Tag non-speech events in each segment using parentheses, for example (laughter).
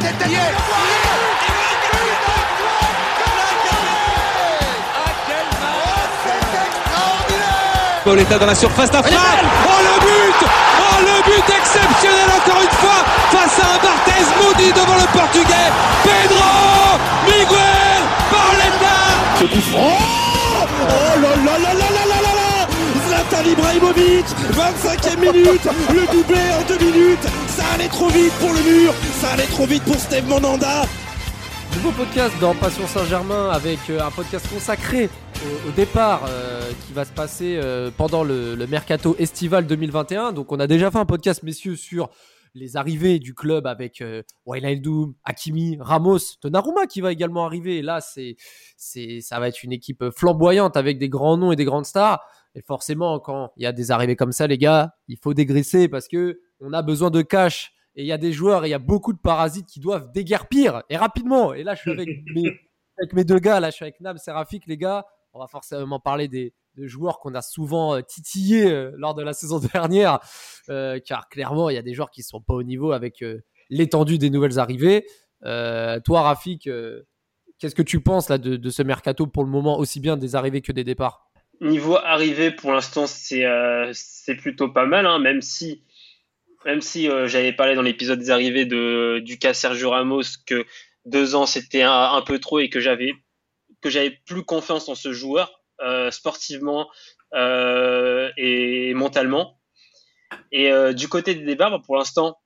tête derrière. Pauletta dans la surface d'affaire. Oh le but Oh le but exceptionnel encore une fois face à un Barthez maudit devant le portugais. Pedro Miguel Pauletta Ce Oh là là là Zlatan Ibrahimovic 25e minute Le doublé en deux minutes Ça allait trop vite pour le mur Ça allait trop vite pour Steve Monanda Nouveau podcast dans Passion Saint-Germain avec euh, un podcast consacré au, départ euh, qui va se passer euh, pendant le, mercato estival 2021. Donc on a déjà fait un podcast messieurs sur les arrivées du club avec euh, Wijnaldum, Hakimi, Ramos, Donnarumma qui va également arriver. Là c'est ça va être une équipe flamboyante avec des grands noms et des grandes stars. Et forcément quand il y a des arrivées comme ça les gars, il faut dégraisser parce que on a besoin de cash et il y a des joueurs et il y a beaucoup de parasites qui doivent déguerpir et rapidement. Et là, je suis avec (laughs) mes, avec mes deux gars, là, je suis avec Nam, Serafik, les gars. On va forcément parler des, joueurs qu'on a souvent euh, titillés euh, lors de la (laughs) saison dernière, euh, car clairement, il y a des joueurs qui sont pas au niveau avec euh, l'étendue des nouvelles arrivées. Euh, toi, Rafik, qu'est-ce que tu penses là de, de ce mercato pour le moment, aussi bien des arrivées que des départs? Niveau arrivée, pour l'instant, c'est euh, plutôt pas mal, hein, même si même si euh, j'avais parlé dans l'épisode des arrivées de, du cas Sergio Ramos que deux ans c'était un, peu trop et que j'avais que j'avais plus confiance en ce joueur euh, sportivement euh, et mentalement. Et euh, du côté des débats, bah, pour l'instant,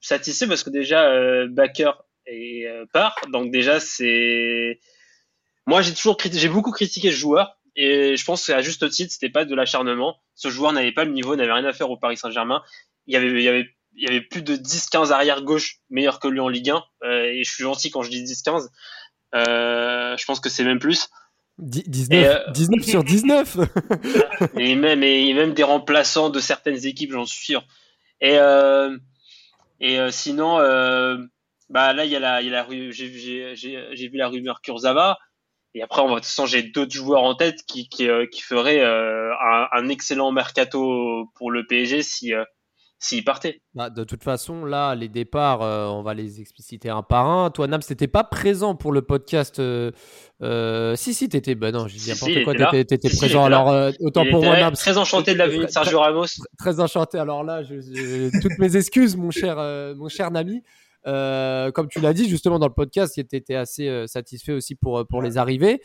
satisfait parce que déjà euh, Baker est part, donc déjà c'est moi j'ai toujours j'ai beaucoup critiqué ce joueur et je pense qu'à juste titre c'était pas de l'acharnement. Ce joueur n'avait pas le niveau, n'avait rien à faire au Paris Saint-Germain il y avait, il y avait, il y avait plus de 10-15 arrière gauche meilleurs que lui en Ligue 1. Euh, et je suis gentil quand je dis 10-15. Euh, je pense que c'est même plus. Dix- 19, Et, euh, 19 sur 19 (laughs) Et même, et même des remplaçants de certaines équipes, j'en suis sûr. Et, et sinon, bah là, il y a la, il y a la ru- j'ai, j'ai, j'ai, j'ai vu la rumeur Kurzawa. Et après, on va, de toute façon, j'ai d'autres joueurs en tête qui, qui, euh, qui feraient euh, un, un excellent mercato pour le PSG si, euh, s'il partait. Bah, de toute façon, là, les départs, euh, on va les expliciter un par un. Toi, Nam, t'étais pas présent pour le podcast. euh, euh, si, si, t'étais. Bah non, je dis n'importe si, quoi. T'étais, t'étais Si, présent. Alors, autant Il pour moi, Nam. très enchanté de la venue de Sergio Ramos. Très enchanté. Alors là, je, je- toutes mes excuses, mon cher, mon cher Nami. Euh, comme tu l'as dit justement dans le podcast, tu étais assez euh, satisfait aussi pour, euh, pour les arrivées.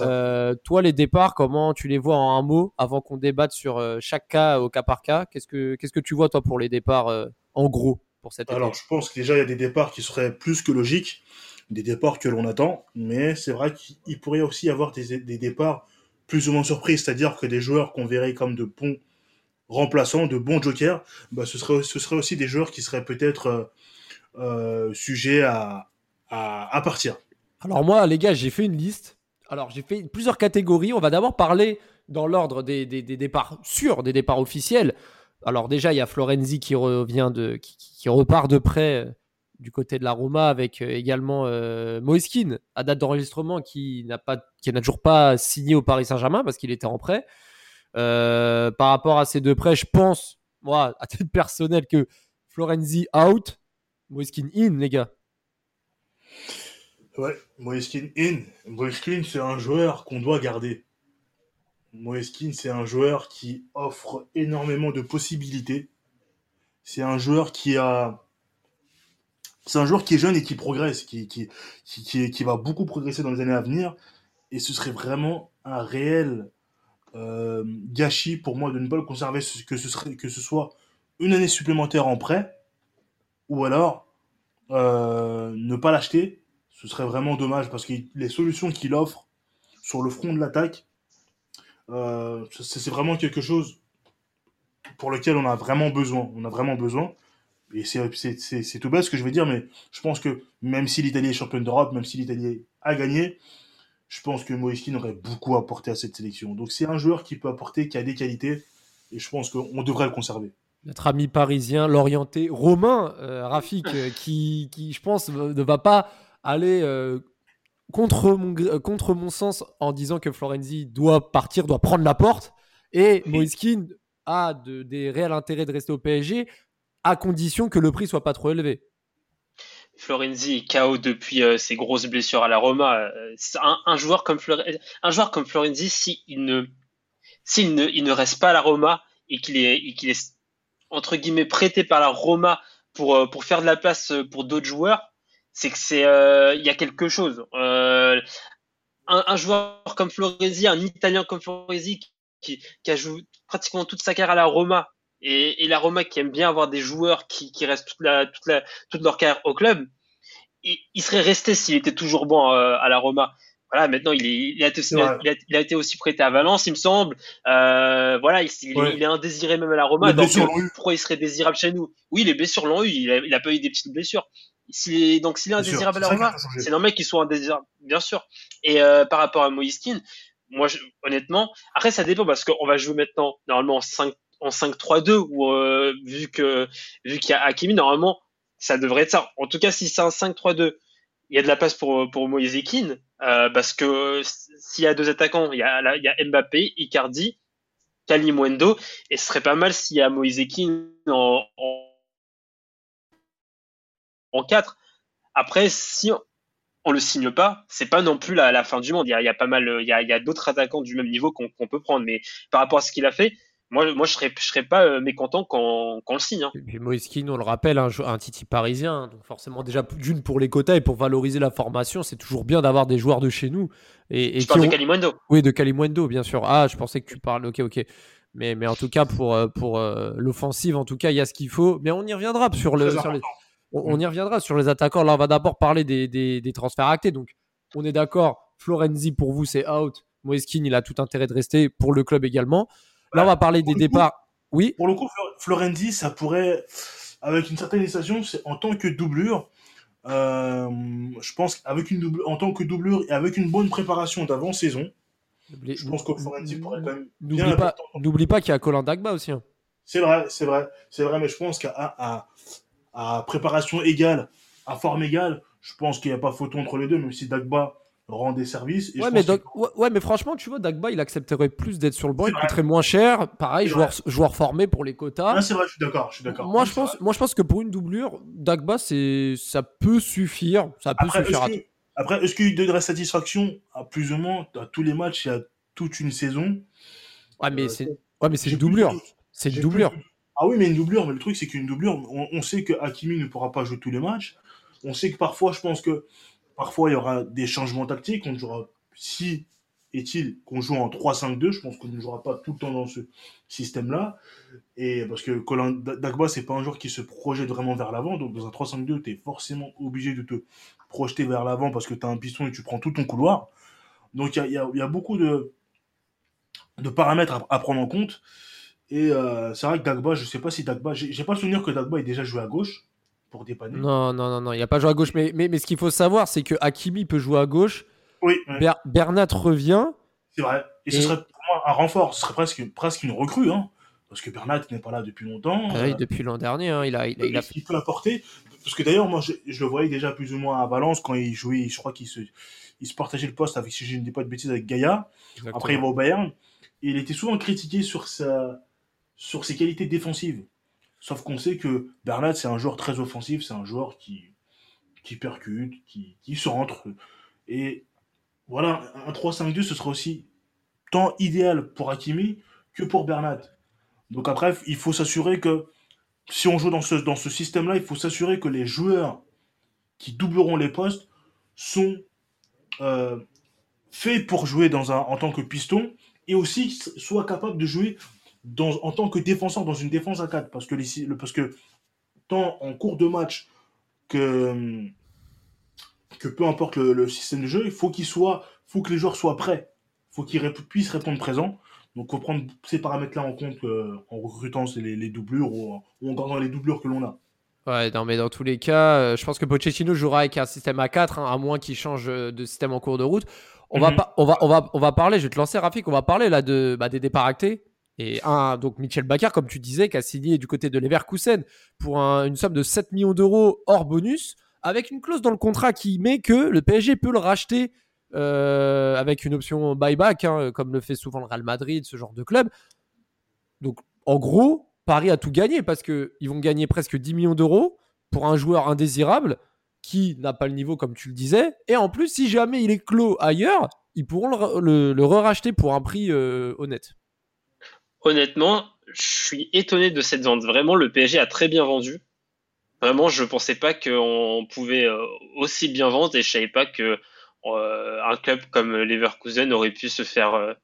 Euh, toi, les départs, comment tu les vois en un mot avant qu'on débatte sur chaque cas au cas par cas? Qu'est-ce que qu'est-ce que tu vois toi pour les départs euh, en gros pour cette Alors, je pense que déjà, il y a des départs qui seraient plus que logiques, des départs que l'on attend, mais c'est vrai qu'il pourrait aussi y avoir des, des départs plus ou moins surprises, c'est-à-dire que des joueurs qu'on verrait comme de bons remplaçants, de bons jokers, bah, ce, serait, ce serait aussi des joueurs qui seraient peut-être sujets à, à, à partir. Alors moi, les gars, j'ai fait une liste. Alors j'ai fait plusieurs catégories. On va d'abord parler dans l'ordre des, des, départs sûrs, des départs officiels. Alors déjà, il y a Florenzi qui revient de, qui, repart de près euh, du côté de la Roma avec euh, également euh, Moiskin à date d'enregistrement qui n'a pas, qui n'a toujours pas signé au Paris Saint-Germain parce qu'il était en prêt. Euh, par rapport à ces deux prêts, je pense, moi, à titre personnel, que Florenzi out, Moiskin in, les gars. Ouais, Moeskin in. Moeskin, c'est un joueur qu'on doit garder. Moeskin, c'est un joueur qui offre énormément de possibilités. C'est un joueur qui a. C'est un joueur qui est jeune et qui progresse, qui, va beaucoup progresser dans les années à venir. Et ce serait vraiment un réel euh, gâchis pour moi de ne pas le conserver, que ce, serait, que ce soit une année supplémentaire en prêt, ou alors euh, ne pas l'acheter ce serait vraiment dommage parce que les solutions qu'il offre sur le front de l'attaque, euh, c'est vraiment quelque chose pour lequel on a vraiment besoin. On a vraiment besoin. Et c'est- tout bête ce que je vais dire, mais je pense que même si l'Italie est championne d'Europe, même si l'Italie a gagné, je pense que Moiskin aurait beaucoup apporté à cette sélection. Donc c'est un joueur qui peut apporter, qui a des qualités, et je pense qu'on devrait le conserver. Notre ami parisien, l'orienté Romain, euh, Rafik, euh, qui, qui, je pense, ne va pas aller euh, contre, mon, contre mon sens en disant que Florenzi doit partir, doit prendre la porte. Et Moiskin a de- des réels intérêts de rester au PSG à condition que le prix soit pas trop élevé. Florenzi est KO depuis euh, ses grosses blessures à la Roma. Un, un, joueur comme Florenzi, un joueur comme Florenzi, s'il ne, s'il ne, il ne reste pas à la Roma et qu'il est, qu'il est entre guillemets prêté par la Roma pour euh, pour faire de la place pour d'autres joueurs, c'est que c'est, il y a quelque chose. Un, joueur comme Florenzi, un Italien comme Florenzi qui, qui a joué pratiquement toute sa carrière à la Roma et, et, la Roma qui aime bien avoir des joueurs qui, qui restent toute, la, toute, toute leur carrière au club, il, serait resté s'il était toujours bon euh, à la Roma. Voilà, maintenant il, est, il, a été, il, a, il, a, été aussi prêté à Valence, il me semble. Euh, voilà, il, ouais. il, est indésiré même à la Roma. Donc pourquoi il serait désirable chez nous? Oui, les blessures l'ont eu. Il a, il a pas eu des petites blessures. Donc s'il est indésirable à la Roma, c'est normal qu'il soit indésirable, bien sûr. Et euh, par rapport à Moïskine, moi je, honnêtement, après ça dépend parce qu'on va jouer maintenant normalement en 5 en 5-3-2 ou euh, vu que vu qu'il y a Hakimi normalement ça devrait être ça. En tout cas si c'est un 5-3-2, il y a de la place pour pour Moïse Ekin euh, parce que s'il y a deux attaquants, il y a Mbappé, Icardi, Kalimwendo et ce serait pas mal s'il y a Moïse Ekin en, en 4. Après si on le signe pas, c'est pas non plus la, fin du monde. Il y a, pas mal, il y a, d'autres attaquants du même niveau qu'on qu peut prendre, mais par rapport à ce qu'il a fait, moi, moi je serais, je serais pas euh, mécontent quand, quand on le signe. Hein. Et puis on le rappelle, un, un Titi parisien, donc forcément déjà d'une pour les quotas et pour valoriser la formation, c'est toujours bien d'avoir des joueurs de chez nous. Et, et je parle ont... de Kalimundo. Oui, de Kalimundo, bien sûr. Ah, je pensais que tu parles. Ok, ok. Mais, mais en tout cas, pour, euh, pour euh, l'offensive, en tout cas, il y a ce qu'il faut. Mais on y reviendra sur le. Sur les... on, on, y reviendra sur les attaquants. Là, on va d'abord parler des, des, des, transferts actés. Donc, on est d'accord. Florenzi, pour vous, c'est out. Moïse Keane, il a tout intérêt de rester. Pour le club également. Là, on va parler des départs. Oui. Pour le coup, Florenzi, ça pourrait, avec une certaine station, c'est en tant que doublure. Euh, je pense qu'avec une double, en tant que doublure et avec une bonne préparation d'avant-saison, je pense que Florenzi pourrait quand même. N'oublie pas, n'oublie pas qu'il y a Colin Dagba aussi. Hein. C'est vrai, c'est vrai, c'est vrai, mais je pense qu'à à, à, préparation égale, à forme égale, je pense qu'il n'y a pas photo entre les deux, même si Dagba rend des services. Et ouais, mais ouais, ouais, mais franchement, tu vois, Dagba, il accepterait plus d'être sur le banc, il coûterait moins cher. Pareil, joueur, joueur formé pour les quotas. Ah, c'est vrai, je suis d'accord, je suis d'accord. Moi, je pense, moi, je pense que pour une doublure, Dagba, c'est, ça peut suffire. Ça peut après, suffire. Est-ce que, après, est-ce qu'il donnerait satisfaction à plus ou moins à tous les matchs, y a toute une saison? Ouais, mais euh, c'est, ouais, mais c'est une doublure. C'est une doublure. Plus... Ah oui, mais une doublure, mais le truc, c'est qu'une doublure, on, on sait que Hakimi ne pourra pas jouer tous les matchs. On sait que parfois, je pense que parfois il y aura des changements tactiques. On jouera si est-il qu'on joue en 3-5-2, je pense qu'on ne jouera pas tout le temps dans ce système-là. Et parce que Colin Dagba, c'est pas un joueur qui se projette vraiment vers l'avant. Donc dans un 3-5-2, tu es forcément obligé de te projeter vers l'avant parce que tu as un piston et tu prends tout ton couloir. Donc il y a, beaucoup de, paramètres à, à, prendre en compte. Et euh, c'est vrai que Dagba, je sais pas si Dagba, j'ai pas le souvenir que Dagba ait déjà joué à gauche pour dépanner. Non, non, non, non, il a pas joué à gauche. Mais, mais, mais ce qu'il faut savoir, c'est que Hakimi peut jouer à gauche. Oui. Ber Bernat revient. C'est vrai. Et, et, ce serait pour moi un renfort. Ce serait presque, presque une recrue. Hein. Parce que Bernat n'est pas là depuis longtemps. Ah oui, euh, depuis l'an dernier. Hein, il, a, il, a, il, a... il peut apporter. Parce que d'ailleurs, moi, je, je, le voyais déjà plus ou moins à Valence quand il jouait. Je crois qu'il se, il se partageait le poste avec, si je ne dis pas de bêtises, avec Gaïa. Exactement. Après, il va au Bayern. Et il était souvent critiqué sur, sa, sur ses qualités défensives. Sauf qu'on sait que Bernat, c'est un joueur très offensif. C'est un joueur qui, percute, qui, qui centre. Et voilà, un 3-5-2, ce sera aussi tant idéal pour Hakimi que pour Bernat. Donc après, il faut s'assurer que si on joue dans ce, dans ce système-là, il faut s'assurer que les joueurs qui doubleront les postes sont euh, faits pour jouer dans un, en tant que piston et aussi soient capables de jouer dans, en tant que défenseur dans une défense à 4. Parce que, les, parce que tant en cours de match que, que peu importe le, le système de jeu, il faut qu'il soit, faut que les joueurs soient prêts. Il faut qu'ils puissent répondre présent. Donc, il faut prendre ces paramètres-là en compte euh, en recrutant les, les, doublures ou, ou en gardant les doublures que l'on a. Ouais, non, mais dans tous les cas, euh, je pense que Pochettino jouera avec un système à 4, hein, à moins qu'il change de système en cours de route. On, mm -hmm. va, pas, on, va, on, va, on va parler, je vais te lancer, Rafik, on va parler là de, bah, des départs actés. Et un, donc Michel Bakar, comme tu disais, qui a signé du côté de Leverkusen pour un, une somme de 7 millions d'euros hors bonus, avec une clause dans le contrat qui met que le PSG peut le racheter euh, avec une option buyback, hein, comme le fait souvent le Real Madrid, ce genre de club. Donc, en gros, Paris a tout gagné parce qu'ils vont gagner presque 10 millions d'euros pour un joueur indésirable qui n'a pas le niveau, comme tu le disais. Et en plus, si jamais il est clos ailleurs, ils pourront le, le, re-racheter pour un prix euh, honnête. Honnêtement, je suis étonné de cette vente. Vraiment, le PSG a très bien vendu. Vraiment, je ne pensais pas qu'on pouvait euh, aussi bien vendre et je savais pas que euh, un club comme Leverkusen aurait pu se faire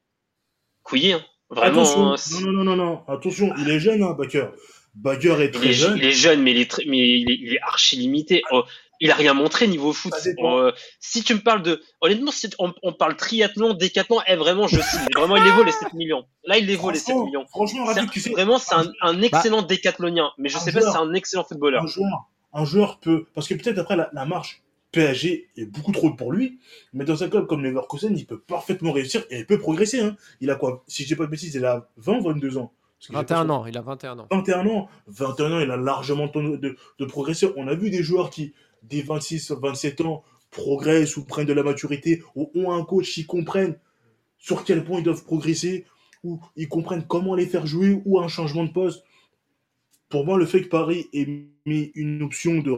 couiller. Hein. Vraiment. Attention. Hein, non, non, non, non, Attention, il est jeune, hein, Baker. Baker est très jeune. Il est jeune, mais il est, mais il est, archi limité. Oh, il a rien montré niveau foot. Euh, si tu me parles de, honnêtement, si on, parle triathlon, décathlon, eh, vraiment, je sais, vraiment, il les vaut les 7 millions. Là, il les vaut les 7 millions. Franchement, tu vraiment, c'est un, excellent bah, décathlonien, mais je sais pas si c'est un excellent footballeur. Un joueur, un joueur peut, parce que peut-être après la, marche PSG est beaucoup trop pour lui, mais dans un club comme Leverkusen, il peut parfaitement réussir et il peut progresser. Hein. Il a quoi Si je dis pas de bêtises, il a 20, 22 ans. 21 ans, il a 21 ans. 21 ans, 21 ans, il a largement de, de, de progresser. On a vu des joueurs qui, des 26, 27 ans progressent ou prennent de la maturité ou ont un coach qui comprennent sur quel point ils doivent progresser ou ils comprennent comment les faire jouer ou un changement de poste. Pour moi, le fait que Paris ait mis une option de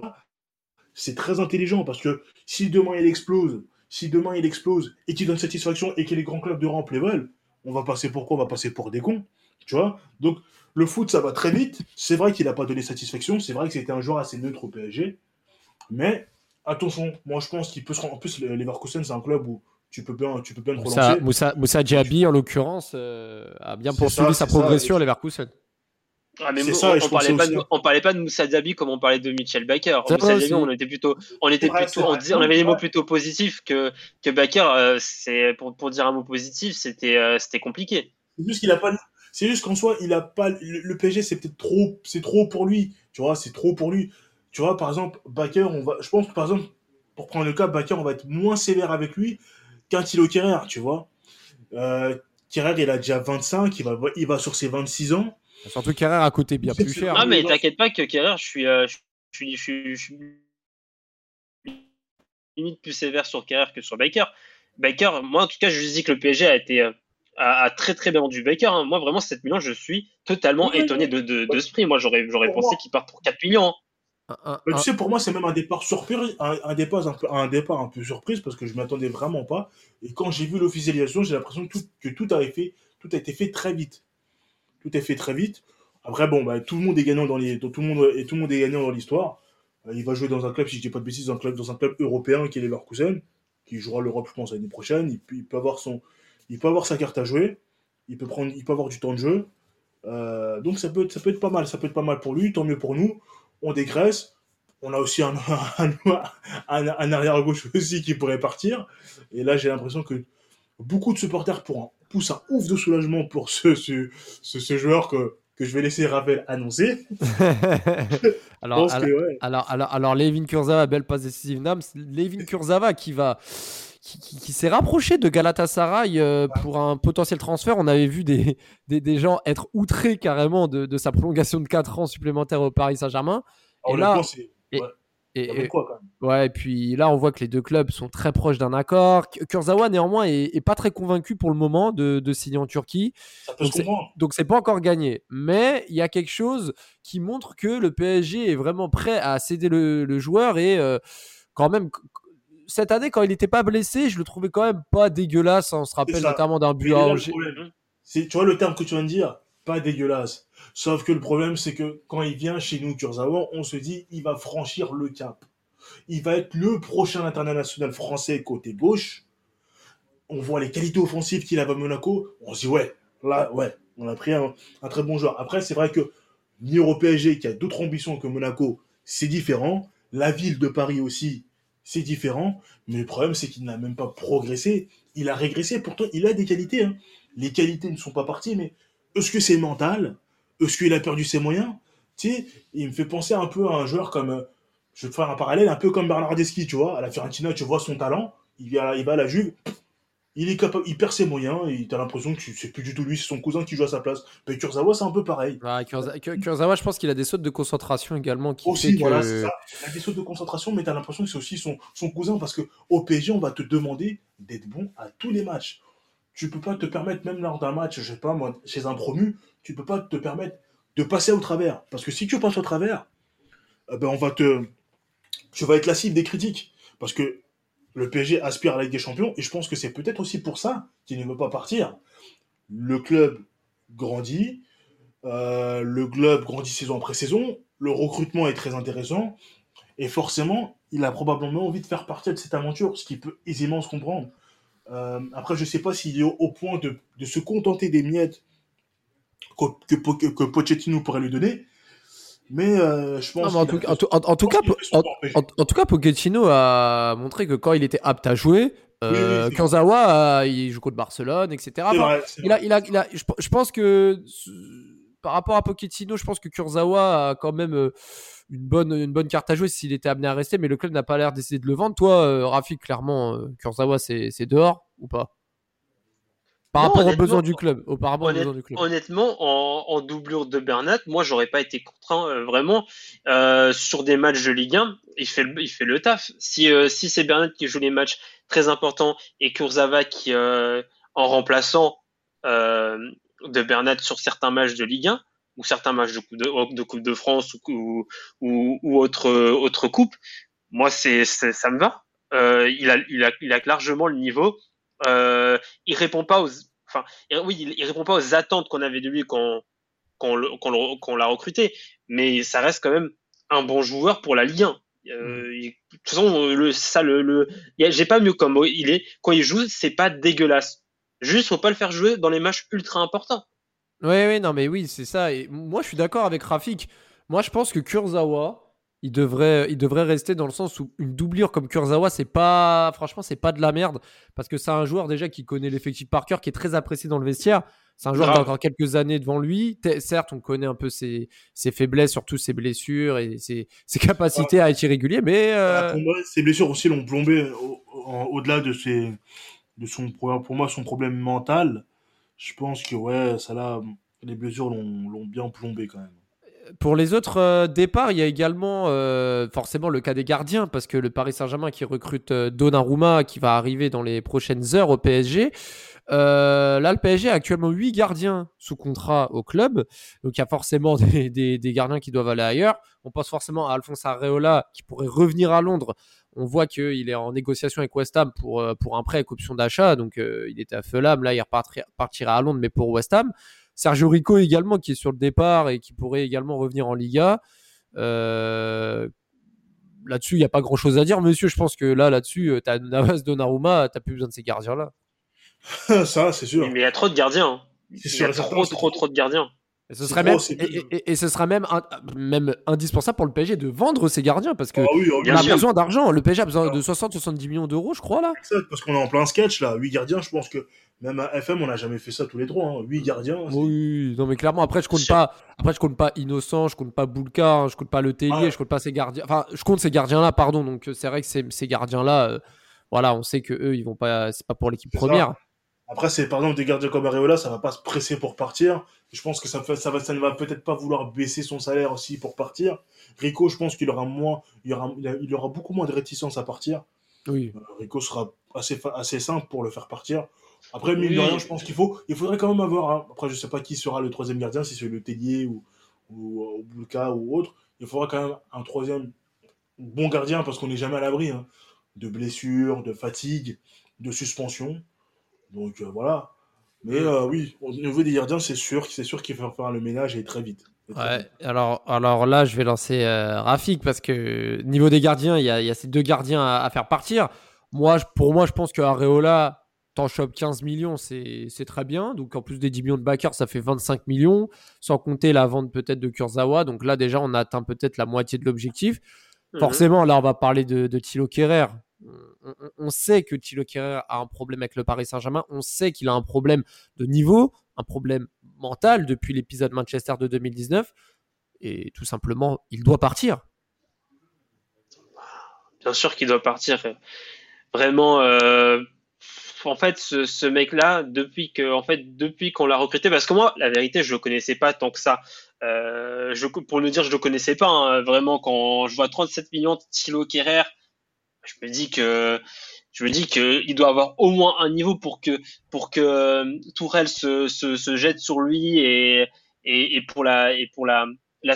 c'est très intelligent parce que si demain il explose, si demain il explose et qu'il donne satisfaction et que les grands clubs de rampe les veulent, on va passer pour quoi? On va passer pour des cons. Tu vois? Donc, le foot, ça va très vite. C'est vrai qu'il n'a pas donné satisfaction. C'est vrai que c'était un joueur assez neutre au PSG. Mais attention, moi je pense qu'il peut se rendre. En plus, Leverkusen, c'est un club où tu peux bien, tu peux bien te relancer. Moussa, Moussa Diaby, en l'occurrence, euh, a bien poursuivi sa progression à Leverkusen. Ah, mais ça, on, parlait pas de, on parlait pas de Moussa Diaby comme on parlait de Michel Baker. Moussa Diaby, on était plutôt, on était plutôt, on, on, avait des mots plutôt positifs que, que Baker. Euh, c'est pour, pour dire un mot positif, c'était euh, c'était compliqué. C'est juste qu'il a pas, c'est juste qu'en soi, il a pas le, le PSG, c'est peut-être trop, c'est trop pour lui. Tu vois, c'est trop pour lui. Tu vois, par exemple, Baker, on va, je pense que par exemple, pour prendre le cas, Baker, on va être moins sévère avec lui qu'un Thilo Kerrer, tu vois. Euh, Kerrer, il a déjà 25, il va, il va sur ses 26 ans. Surtout Kerrer a coûté bien plus cher. Ah, mais t'inquiète pas que Kerrer, je suis, euh, je, suis, je, suis, limite plus sévère sur Kerrer que sur Baker. Baker, moi en tout cas, je dis que le PSG a été, euh, a, très très bien vendu Baker. Hein. Moi vraiment, 7 millions, je suis totalement étonné de, de, de, ce prix. Moi, j'aurais, j'aurais pensé qu'il part pour 4 millions. Hein tu sais, pour moi, c'est même un départ surprise, un, départ un, peu, un départ un peu surprise parce que je m'attendais vraiment pas. Et quand j'ai vu l'officialisation, j'ai l'impression que tout, que tout, a fait, tout a été fait très vite. Tout est fait très vite. Après, bon, bah, tout le monde est gagnant dans les, tout le monde et tout le monde est gagnant dans l'histoire. Euh, il va jouer dans un club, si je dis pas de bêtises, dans un club, dans un club européen qui est Leverkusen, qui jouera l'Europe, je pense, l'année prochaine. Il peut, il peut, avoir son, il peut avoir sa carte à jouer. Il peut prendre, il peut avoir du temps de jeu. Euh, donc ça peut, ça peut être pas mal. Ça peut être pas mal pour lui. Tant mieux pour nous on dégraisse. On a aussi (laughs) un, un, arrière-gauche aussi qui pourrait partir. Et là, j'ai l'impression que beaucoup de supporters pour poussent un ouf de soulagement pour ce, ce, ce, joueur que, que je vais laisser Ravel annoncer. (laughs) alors, alors, alors, alors, Levin Kurzava, belle passe décisive. Levin Kurzava qui va. Qui, s'est rapproché de Galatasaray euh, pour un potentiel transfert. On avait vu des, des, des gens être outrés carrément de, de, sa prolongation de 4 ans supplémentaires au Paris Saint-Germain. et là, et, et, ouais, et puis là, on voit que les deux clubs sont très proches d'un accord. Kurzawa, néanmoins, est, pas très convaincu pour le moment de, de signer en Turquie. donc, c'est pas encore gagné. Mais il y a quelque chose qui montre que le PSG est vraiment prêt à céder le, le joueur et euh, quand même cette année, quand il n'était pas blessé, je le trouvais quand même pas dégueulasse. Hein. On se rappelle notamment d'un but à Angers. Tu vois le terme que tu viens de dire Pas dégueulasse. Sauf que le problème, c'est que quand il vient chez nous, Kurzawa, on se dit il va franchir le cap. Il va être le prochain international français côté gauche. On voit les qualités offensives qu'il a à Monaco. On se dit ouais, là, ouais, on a pris un, un très bon joueur. Après, c'est vrai que venir au PSG, qui a d'autres ambitions que Monaco, c'est différent. La ville de Paris aussi, c'est différent. Mais le problème, c'est qu'il n'a même pas progressé. Il a régressé. Pourtant, il a des qualités. Hein. Les qualités ne sont pas parties, mais est-ce que c'est mental? Est-ce qu'il a perdu ses moyens? Tu il me fait penser un peu à un joueur comme. Euh, je vais te faire un parallèle, un peu comme Bernardeschi, tu vois. À la Fiorentina, tu vois son talent. Il va à la Juve il est capable, il perd ses moyens et t'as l'impression que c'est plus du tout lui, c'est son cousin qui joue à sa place. Mais Kurzawa, c'est un peu pareil. Kurzawa, je pense qu'il a des sautes de concentration également. Qui aussi, voilà, c'est ça. Il a des sautes de concentration, mais t'as l'impression que c'est aussi son, son, cousin parce que au PSG, on va te demander d'être bon à tous les matchs. Tu peux pas te permettre, même lors d'un match, je sais pas, moi, chez un promu, tu peux pas te permettre de passer au travers. Parce que si tu passes au travers, eh ben on va te, tu vas être la cible des critiques. Parce que le PSG aspire à la Ligue des Champions, et je pense que c'est peut-être aussi pour ça qu'il ne veut pas partir. Le club grandit, euh, le club grandit saison après saison, le recrutement est très intéressant, et forcément, il a probablement envie de faire partie de cette aventure, ce qui peut aisément se comprendre. Euh, après, je ne sais pas s'il est au, point de, se contenter des miettes que Pochettino pourrait lui donner, mais euh, je pense. en, tout, en, en, tout cas, en, tout cas, Pochettino a montré que quand il était apte à jouer, euh, Kurzawa, euh, il joue contre Barcelone, etc. il a, il a, il a, je, pense que par rapport à Pochettino, je pense que Kurzawa a quand même euh, une bonne, une bonne carte à jouer s'il était amené à rester, mais le club n'a pas l'air d'essayer de le vendre. Toi, Rafik, clairement, Kurzawa, c'est dehors ou pas? Par rapport aux besoins du club. Honnêtement, en, doublure de Bernat, moi, j'aurais pas été contraint euh, vraiment euh, sur des matchs de Ligue 1. Il fait le, il fait le taf. Si, euh, si c'est Bernat qui joue les matchs très importants et Kurzawa qui, en remplaçant de Bernat sur certains matchs de Ligue 1 ou certains matchs de Coupe de, de, coupe de France ou, ou, ou, autre, autre coupe, moi, c'est, ça me va. il, a, il, a, il a largement le niveau euh, il répond pas aux, enfin, oui, il, répond pas aux attentes qu'on avait de lui quand, quand, quand, l'a recruté, mais ça reste quand même un bon joueur pour la Ligue 1. Euh, de toute façon, le, ça, le, le j'ai pas mieux comme il est quand il joue, c'est pas dégueulasse. Juste, faut pas le faire jouer dans les matchs ultra importants. Oui, oui, non, mais oui, c'est ça. Et moi, je suis d'accord avec Rafik. Moi, je pense que Kurzawa, il devrait, il devrait rester dans le sens où une doublure comme Kurzawa, c'est pas, franchement, c'est pas de la merde parce que c'est un joueur déjà qui connaît l'effectif par cœur, qui est très apprécié dans le vestiaire. C'est un joueur qui a encore quelques années devant lui. Certes, on connaît un peu ses, ses, faiblesses, surtout ses blessures et ses, ses capacités à être irrégulier, mais euh... ses blessures aussi l'ont plombé au-delà de ses, de son pour moi son problème mental. Je pense que ouais, ça là, les blessures l'ont bien plombé quand même. Pour les autres euh, départs, il y a également euh, forcément le cas des gardiens, parce que le Paris Saint-Germain qui recrute euh, Donnarumma, qui va arriver dans les prochaines heures au PSG. là, le PSG a actuellement 8 gardiens sous contrat au club. Donc, il y a forcément (laughs) des, gardiens qui doivent aller ailleurs. On pense forcément à Alphonse Areola qui pourrait revenir à Londres. On voit qu'il est en négociation avec West Ham pour, pour un prêt avec option d'achat. Donc, il était à Fulham. Là, il repartira à Londres, mais pour West Ham. Sergio Rico également qui est sur le départ et qui pourrait également revenir en Liga. Euh, là-dessus, il n'y a pas grand-chose à dire, monsieur. Je pense que là, là-dessus, euh, tu as Navas Donnarumma, tu n'as plus besoin de ces gardiens-là. (laughs) Ça, c'est sûr. Mais il y a trop de gardiens. Hein. Il y a trop, trop, trop de gardiens. Et ce, serait même, et, ce sera même, même indispensable pour le PSG de vendre ses gardiens parce que ah a besoin d'argent. Le PSG a besoin de 60-70 millions d'euros, je crois là. Parce qu'on est en plein sketch là. 8 gardiens, je pense que même à FM, on n'a jamais fait ça tous les trois. Hein. 8 gardiens. Oui, non mais clairement, après je compte pas, après je compte pas Innocent, je compte pas Boulka, hein, je compte pas Le Tellier, je compte pas ces gardiens. Enfin, je compte ces gardiens là, pardon. Donc c'est vrai que ces gardiens là, euh, voilà, on sait que eux, ils vont pas, c'est pas pour l'équipe première. Après, c'est par exemple des gardiens comme Areola, ça va pas se presser pour partir. Je pense que ça, ça, va, ça ne va peut-être pas vouloir baisser son salaire aussi pour partir. Rico, je pense qu'il aura moins, il aura, il aura beaucoup moins de réticence à partir. Oui. Euh, Rico sera assez, assez simple pour le faire partir. Après, mine de rien, je pense qu'il faut, il faudrait quand même avoir. Après, je sais pas qui sera le troisième gardien, si c'est le Tellier ou, ou, ou Bulka ou autre. Il faudra quand même un troisième bon gardien parce qu'on n'est jamais à l'abri hein, de blessures, de fatigue, de suspension. Donc euh, voilà. Mais euh, oui, au niveau des gardiens, c'est sûr, c'est sûr qu'il faut faire le ménage et très vite. ouais, alors, alors là, je vais lancer euh, Rafik parce que niveau des gardiens, il y a, y a, ces deux gardiens à, faire partir. Moi, pour moi, je pense que Areola, t'en chopes 15 millions, c'est très bien. Donc en plus des 10 millions de backers, ça fait 25 millions, sans compter la vente peut-être de Kurzawa. Donc là, déjà, on a atteint peut-être la moitié de l'objectif. Mhm. Forcément, là, on va parler de, de Thilo Kerrer on, sait que Thilo Kerrer a un problème avec le Paris Saint-Germain. On sait qu'il a un problème de niveau, un problème mental depuis l'épisode Manchester de 2019. Et tout simplement, il doit partir. Bien sûr qu'il doit partir. Vraiment, euh, en fait, ce, mec-là, depuis que, en fait, depuis qu'on l'a recruté, parce que moi, la vérité, je le connaissais pas tant que ça. Euh, pour le dire, je le connaissais pas hein, vraiment. Quand je vois 37 millions de Thilo Kerrer je me dis que je me dis qu'il doit avoir au moins un niveau pour que pour que euh, Tourelle se, jette sur lui et, pour la et pour la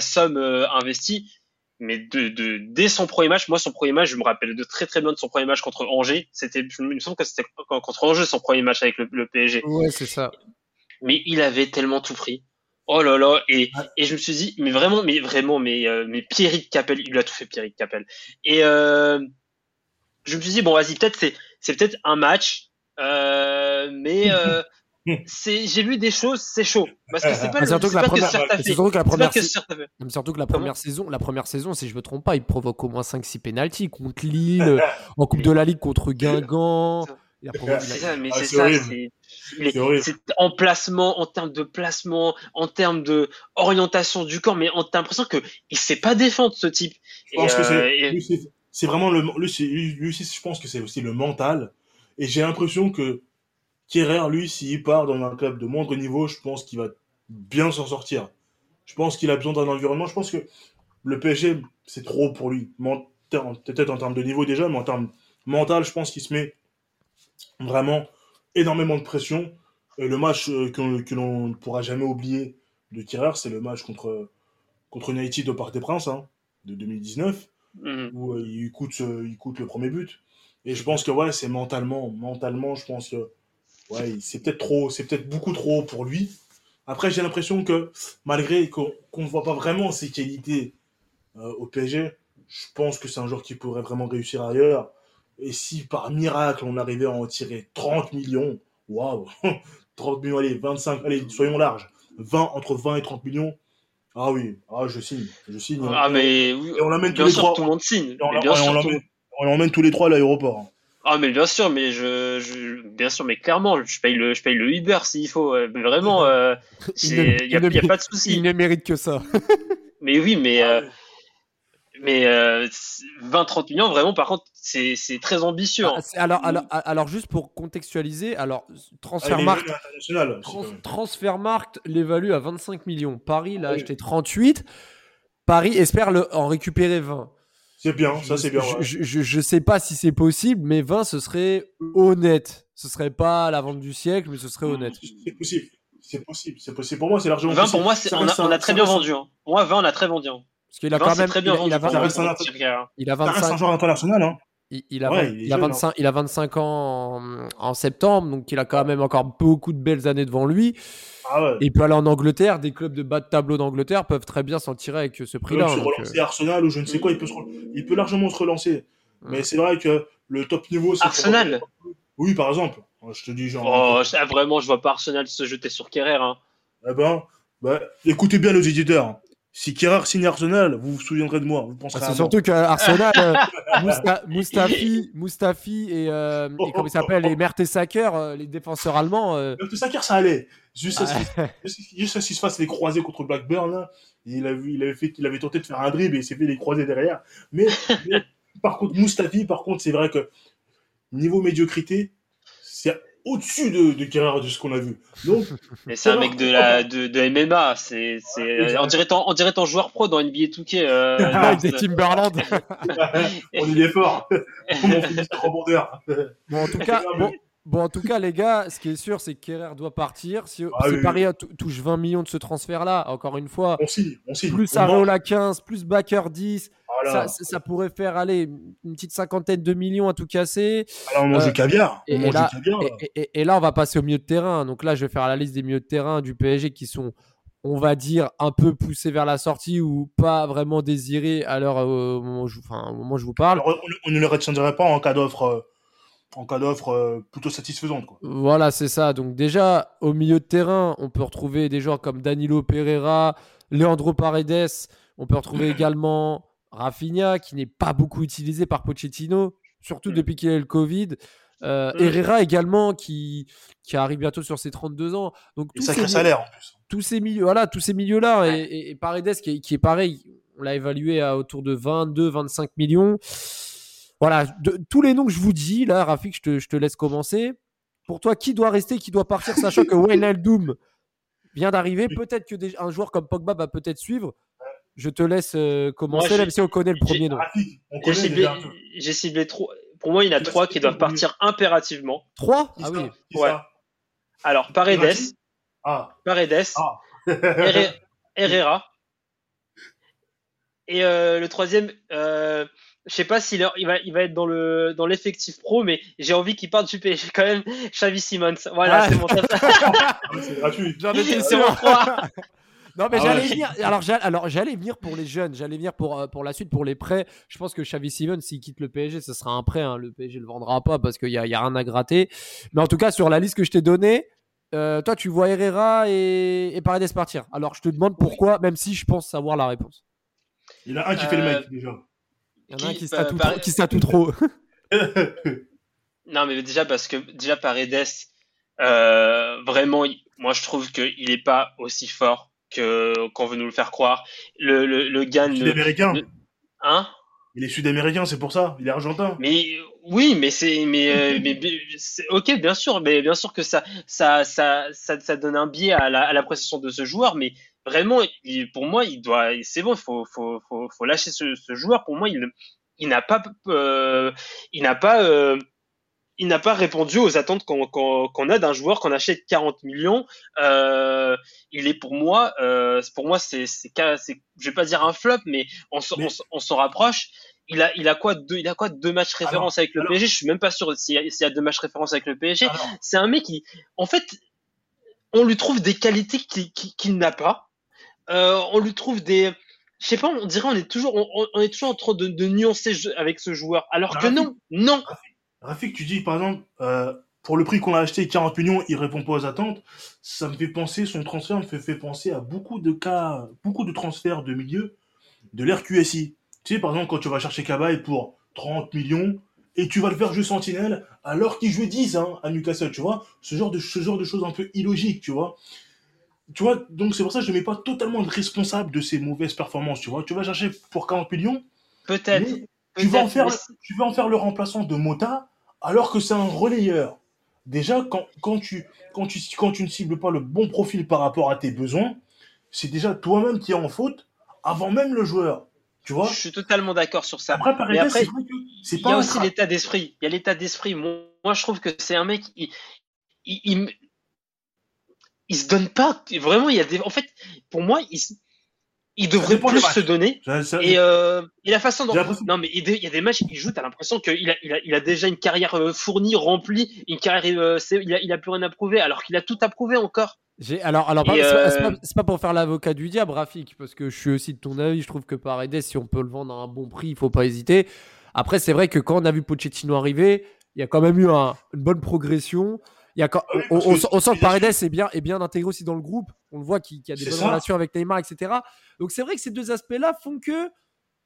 somme euh, investie mais de, de, dès son premier match, moi son premier match, je me rappelle de très très bien de son premier match contre Angers. C'était, je me semble que c'était contre Angers son premier match avec le, le PSG. Ouais, c'est ça. Mais il avait tellement tout pris. Oh là là, et, et je me suis dit, mais vraiment, mais vraiment, mais, euh, mais Pierrick Capel, il a tout fait Pierrick Capel. Et euh, je me suis dit, bon, vas-y, peut-être c'est, c'est peut-être un match, euh, mais euh, (laughs) c'est, j'ai vu des choses, c'est chaud. Parce que c'est pas, surtout que la pas première- surtout que la première surtout que la première saison, la première saison, si je me trompe pas, il provoque au moins 5-6 pénalties contre Lille, en Coupe de la Ligue contre Guingamp. C'est ça, mais Ah, c'est ça, en placement, en termes de placement, en termes de orientation du corps, mais on t'as l'impression que il sait pas défendre ce type. Je pense Et, que euh, c'est, vraiment le, lui, je pense que c'est aussi le mental. Et j'ai l'impression que Kerrer, lui, s'il part dans un club de moindre niveau, je pense qu'il va bien s'en sortir. Je pense qu'il a besoin d'un environnement. Je pense que le PSG, c'est trop pour lui. Peut-être en termes de niveau déjà, mais en termes mental, je pense qu'il se met vraiment énormément de pression. Et le match euh, que, que l'on ne pourra jamais oublier de Kerrer, c'est le match contre, contre United au Parc des Princes hein, de 2019 Mhm. où euh, il, coûte, ce- il coûte le premier but. Et je pense que ouais, c'est mentalement, mentalement, je pense que ouais, c'est peut-être trop, c'est peut-être beaucoup trop pour lui. Après, j'ai l'impression que malgré qu'on ne voit pas vraiment ses qualités euh, au PSG, je pense que c'est un joueur qui pourrait vraiment réussir ailleurs. Et si par miracle on arrivait à en tirer 30 millions, waouh, (laughs) 30 millions, allez, 25, allez, soyons larges, 20, entre 20 et 30 millions, ah oui, ah, je signe, je signe. Ah, mais oui, Et on tous les trois. tout le monde signe. Et on, l'emmène- on l'emmène tous les trois à l'aéroport. Ah mais bien sûr, mais je, je bien sûr, mais clairement, je paye le, je paye le Uber s'il faut. euh, mais Vraiment, euh, (laughs) Il ne- c'est- y a, pas de souci. Il ne mérite que ça. (laughs) Mais oui, mais Ah euh, mais euh, 20-30 millions, vraiment, par contre, c'est c'est très ambitieux. hein. Ah, alors, alors, alors, juste pour contextualiser, alors Ah, Transfermarkt, Trans-. Transfermarkt l'évalue à 25 millions. Paris l'a Ah oui. acheté 38. Paris espère le, en récupérer 20. C'est bien, ça c'est bien. Je, ouais. je, je- je sais pas si c'est possible, mais 20 ce serait honnête. Ce serait pas la vente du siècle, mais ce serait honnête. C'est possible. C'est possible. C'est possible. Pour moi, c'est largement 20 possible. pour moi, c'est- on a, on a très bien vendu. Hein. Pour moi, 20, on a très vendu. Hein. Parce qu'il a 20, quand c'est même, très bien il a, vendu. il a pour Ça moi, reste un- pour Thierry Henry. il a Ça reste un 25, joueur international. Hein. Il, il a, Ouais, 20 il est il a jeune, hein. 25, il a 25 ans en, en septembre, donc il a quand même encore beaucoup de belles années devant lui. Ah ouais. Il peut aller en Angleterre, des clubs de bas de tableau d'Angleterre peuvent très bien s'en tirer avec ce prix-là. se donc, relancer Arsenal ou je ne sais quoi, il peut, se il peut largement se relancer. Mais c'est vrai que le top niveau, c'est. Arsenal Oui, par exemple. Je te dis, genre. Oh, ça, vraiment, je vois pas Arsenal se jeter sur Kerrer. Hein. Eh ben, bah, écoutez bien nos éditeurs. Si Kerrer signe Arsenal, vous vous souviendrez de moi. Vous penserez Ah, c'est surtout qu'Arsenal, euh, (laughs) Mousta- Mustafi, Mustafi et, euh, et comment il s'appelle, les Mertesacker, euh, les défenseurs allemands. euh, Même Sacker, ça allait. Juste à, ce- qu'il se fasse les croisés contre Blackburn. Il, a vu, il, avait fait, il avait tenté de faire un dribble et il s'est fait les croisés derrière. Mais, mais, par contre, Mustafi, par contre, c'est vrai que niveau médiocrité, c'est au-dessus de, de Kerrer de ce qu'on a vu. Donc, (laughs) Mais c'est un mec de la de, de MMA. C'est c'est Ah, oui, on dirait ton on dirait ton joueur pro dans NBA 2K. Euh, (laughs) avec des Timberland. (laughs) on y est fort. Comment on finit ce rebondeur Bon, en tout cas, bon, bon, en tout cas, les gars, ce qui est sûr, c'est que Kerrer doit partir. Si, Ah si oui, Paris tou- touche 20 millions de ce transfert-là, encore une fois, On signe, on signe. plus On vend. Areola 15, plus Backer 10, Voilà. ça, pourrait faire aller une petite cinquantaine de millions à tout casser. Alors, on mange Euh, du caviar. et- on et là- du caviar. là. Et, là, on va passer au milieu de terrain. Donc là, je vais faire la liste des milieux de terrain du PSG qui sont, on va dire, un peu poussés vers la sortie ou pas vraiment désirés à l'heure euh, au moment où je, enfin, au moment où je vous parle. Alors, on, ne le retiendrait pas en cas d'offre euh, en cas d'offre plutôt satisfaisante. Quoi. Voilà, c'est ça. Donc déjà, au milieu de terrain, on peut retrouver des joueurs comme Danilo Pereira, Leandro Paredes. On peut retrouver (clears throat) également Rafinha, qui n'est pas beaucoup utilisé par Pochettino, surtout depuis qu'il a eu le Covid. Euh, Mm. Herrera également, qui, qui arrive bientôt sur ses 32 ans. Donc tous sacré ces, salaire en plus. tous ces milieux, voilà, tous ces milieux-là, Ouais. et, et- Paredes qui est, qui est pareil, on l'a évalué à autour de 22-25 millions. Voilà, de, tous les noms que je vous dis, là, Rafik, je te, je te laisse commencer. Pour toi, qui doit rester, qui doit partir, sachant que (laughs) Wijnaldum vient d'arriver, peut-être que des- un joueur comme Pogba va peut-être suivre. Je te laisse euh, commencer, même si on connaît le premier nom. J'ai connaît ciblé, trois. Pour moi, il y en a trois qui doivent partir impérativement. 3 Qui Ah oui. Ouais. Alors, Paredes, Ah. Paredes, Ah. Herre- (laughs) Herrera Et euh, le troisième, euh, je sais pas s'il il va, il va être dans le dans l'effectif pro, mais j'ai envie qu'il parte du PSG quand même. Xavi Simons. Voilà, Ah. c'est mon top. (laughs) Ah, c'est gratuit. J'en étais C'est mon sûr. 3. Non mais Ah j'allais ouais. venir. Alors j'allais, alors j'allais venir pour les jeunes, j'allais venir pour euh, pour la suite pour les prêts. Je pense que Xavi Simons s'il quitte le PSG, ce sera un prêt. hein. Le PSG le vendra pas parce qu'il y a, il y a rien à gratter. Mais en tout cas sur la liste que je t'ai donnée, euh, toi tu vois Herrera et, et Paredes partir. Alors je te demande pourquoi, même si je pense savoir la réponse. Il y en a un qui fait le Euh, mec déjà. Il y en a un Qui- qui se euh, tatoue trop- qui tatoue trop. Non, mais déjà parce que déjà Paredes, euh, vraiment, moi je trouve qu'il est pas aussi fort que qu'on veut nous le faire croire. Le le, le gars, ne- Sud-américain. le- hein? Il est sud-américain, c'est pour ça. Il est argentin. Mais oui, mais c'est mais euh, (laughs) mais ok, bien sûr, mais bien sûr que ça ça ça ça, ça donne un biais à la à l'appréciation de ce joueur, mais vraiment, il- pour moi, il doit, c'est bon, il faut faut faut faut lâcher ce, ce joueur. Pour moi, il il n'a pas euh, il n'a pas euh, il n'a pas répondu aux attentes qu'on a d'un joueur qu'on achète 40 millions. Euh, il est pour moi, euh, pour moi, c'est je vais pas dire un flop, mais on s'en Mais- rapproche. Il a, il a quoi deux, il a quoi deux matchs référence avec le alors- PSG. Je suis même pas sûr s'il y, y a deux matchs référence avec le PSG. C'est un mec qui, en fait, on lui trouve des qualités qu'il qui, qu'il n'a pas. Euh, on lui trouve des, je sais pas, on dirait on est toujours, on, est toujours en train de, de nuancer avec ce joueur, alors que non, non. Rafik, tu dis par exemple, euh, pour le prix qu'on a acheté, 40 millions, il répond pas aux attentes. Ça me fait penser, son transfert me fait, fait penser à beaucoup de cas, beaucoup de transferts de milieu de l'RQSI. Tu sais, par exemple, quand tu vas chercher Cabaye pour 30 millions et tu vas le faire jouer Sentinelle alors qu'il jouait 10 hein, à Newcastle, tu vois. Ce genre, de, ce genre de choses un peu illogiques, tu vois. Tu vois, donc c'est pour ça que je ne mets pas totalement responsable de ces mauvaises performances, tu vois. Tu vas chercher pour 40 millions, Peut-être. mais tu vas, en faire, tu vas en faire le remplaçant de Mota alors que c'est un relayeur. Déjà, quand, quand, tu, quand, tu, quand tu ne cibles pas le bon profil par rapport à tes besoins, c'est déjà toi-même qui es en faute avant même le joueur. Tu vois? Je suis totalement d'accord sur ça. Après, c'est Il y a aussi l'état d'esprit. Il y a l'état d'esprit. Moi, moi, je trouve que c'est un mec, il, il, il, se donne pas. Vraiment, il y a des. En fait, pour moi, il, se- il devrait plus se donner. Ça- ça- Et, euh, et la façon dont. Non, mais il y a des- il y a des matchs, il joue, t'as l'impression qu'il a, il a, il a déjà une carrière euh, fournie, remplie, une carrière, euh, il a, il a plus rien à prouver, alors qu'il a tout à prouver encore. J'ai- alors, alors c'est pas- euh, pas, pour faire l'avocat du diable, Rafik, parce que je suis aussi de ton avis. Je trouve que Paredes, si on peut le vendre à un bon prix, il faut pas hésiter. Après, c'est vrai que quand on a vu Pochettino arriver, il y a quand même eu un- une bonne progression. Il y a quand- oui, on, sent- on sent que Paredes est bien, est bien intégré aussi dans le groupe. On le voit qu'il y a des bonnes ça. relations avec Neymar, etc. Donc c'est vrai que ces deux aspects-là font que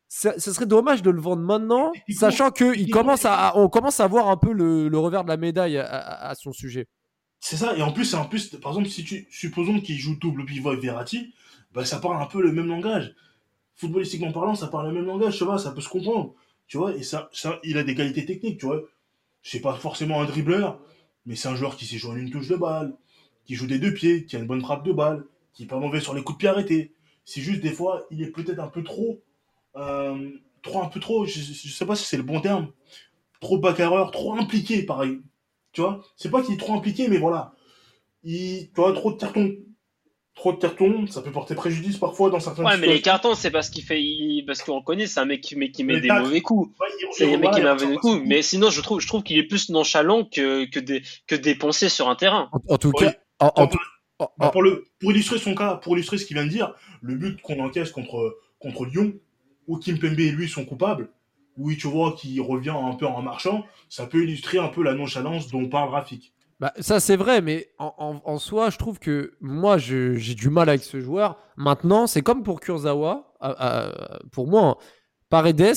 ça- ce serait dommage de le vendre maintenant, sachant techniquement, commence à, on commence à voir un peu le, le revers de la médaille à- à- à son sujet. C'est ça, et en plus, en plus, par exemple, si tu, supposons qu'il joue double pivot avec Verratti, bah, ça parle un peu le même langage. Footballistiquement parlant, ça parle le même langage, tu vois, ça peut se comprendre, tu vois, et ça, ça, il a des qualités techniques, tu vois. C'est pas forcément un dribbleur, mais c'est un joueur qui sait jouer en une touche de balle, qui joue des deux pieds, qui a une bonne frappe de balle, qui est pas mauvais sur les coups de pied arrêtés. C'est juste, des fois, il est peut-être un peu trop, euh, trop, un peu trop, je, je sais pas si c'est le bon terme, trop bagarreur, trop impliqué, pareil. Tu vois, c'est pas qu'il est trop impliqué, mais voilà. Il, tu vois, trop de cartons. Trop de cartons, ça peut porter préjudice parfois dans certaines Ouais, mais les cartons, c'est parce qu'il fait, il- parce qu'on le connaît, c'est un mec qui met, qui met des tacles. mauvais coups. Ouais, C'est un mec qui met un mauvais coup. Mais sinon, je trouve, je trouve qu'il est plus nonchalant que, que des, que dépensier sur un terrain. En, en tout cas, en- en Bah, tout- en- bah, en- pour, le, pour illustrer son cas, pour illustrer ce qu'il vient de dire, le but qu'on encaisse contre, contre Lyon, où Kimpembe et lui sont coupables, oui, tu vois, qui revient un peu en marchant, ça peut illustrer un peu la nonchalance dont parle Rafik. Bah, ça c'est vrai, mais en, en- en soi, je trouve que moi j'ai du mal avec ce joueur. Maintenant, c'est comme pour Kurzawa, à- à- pour moi, hein. Paredes,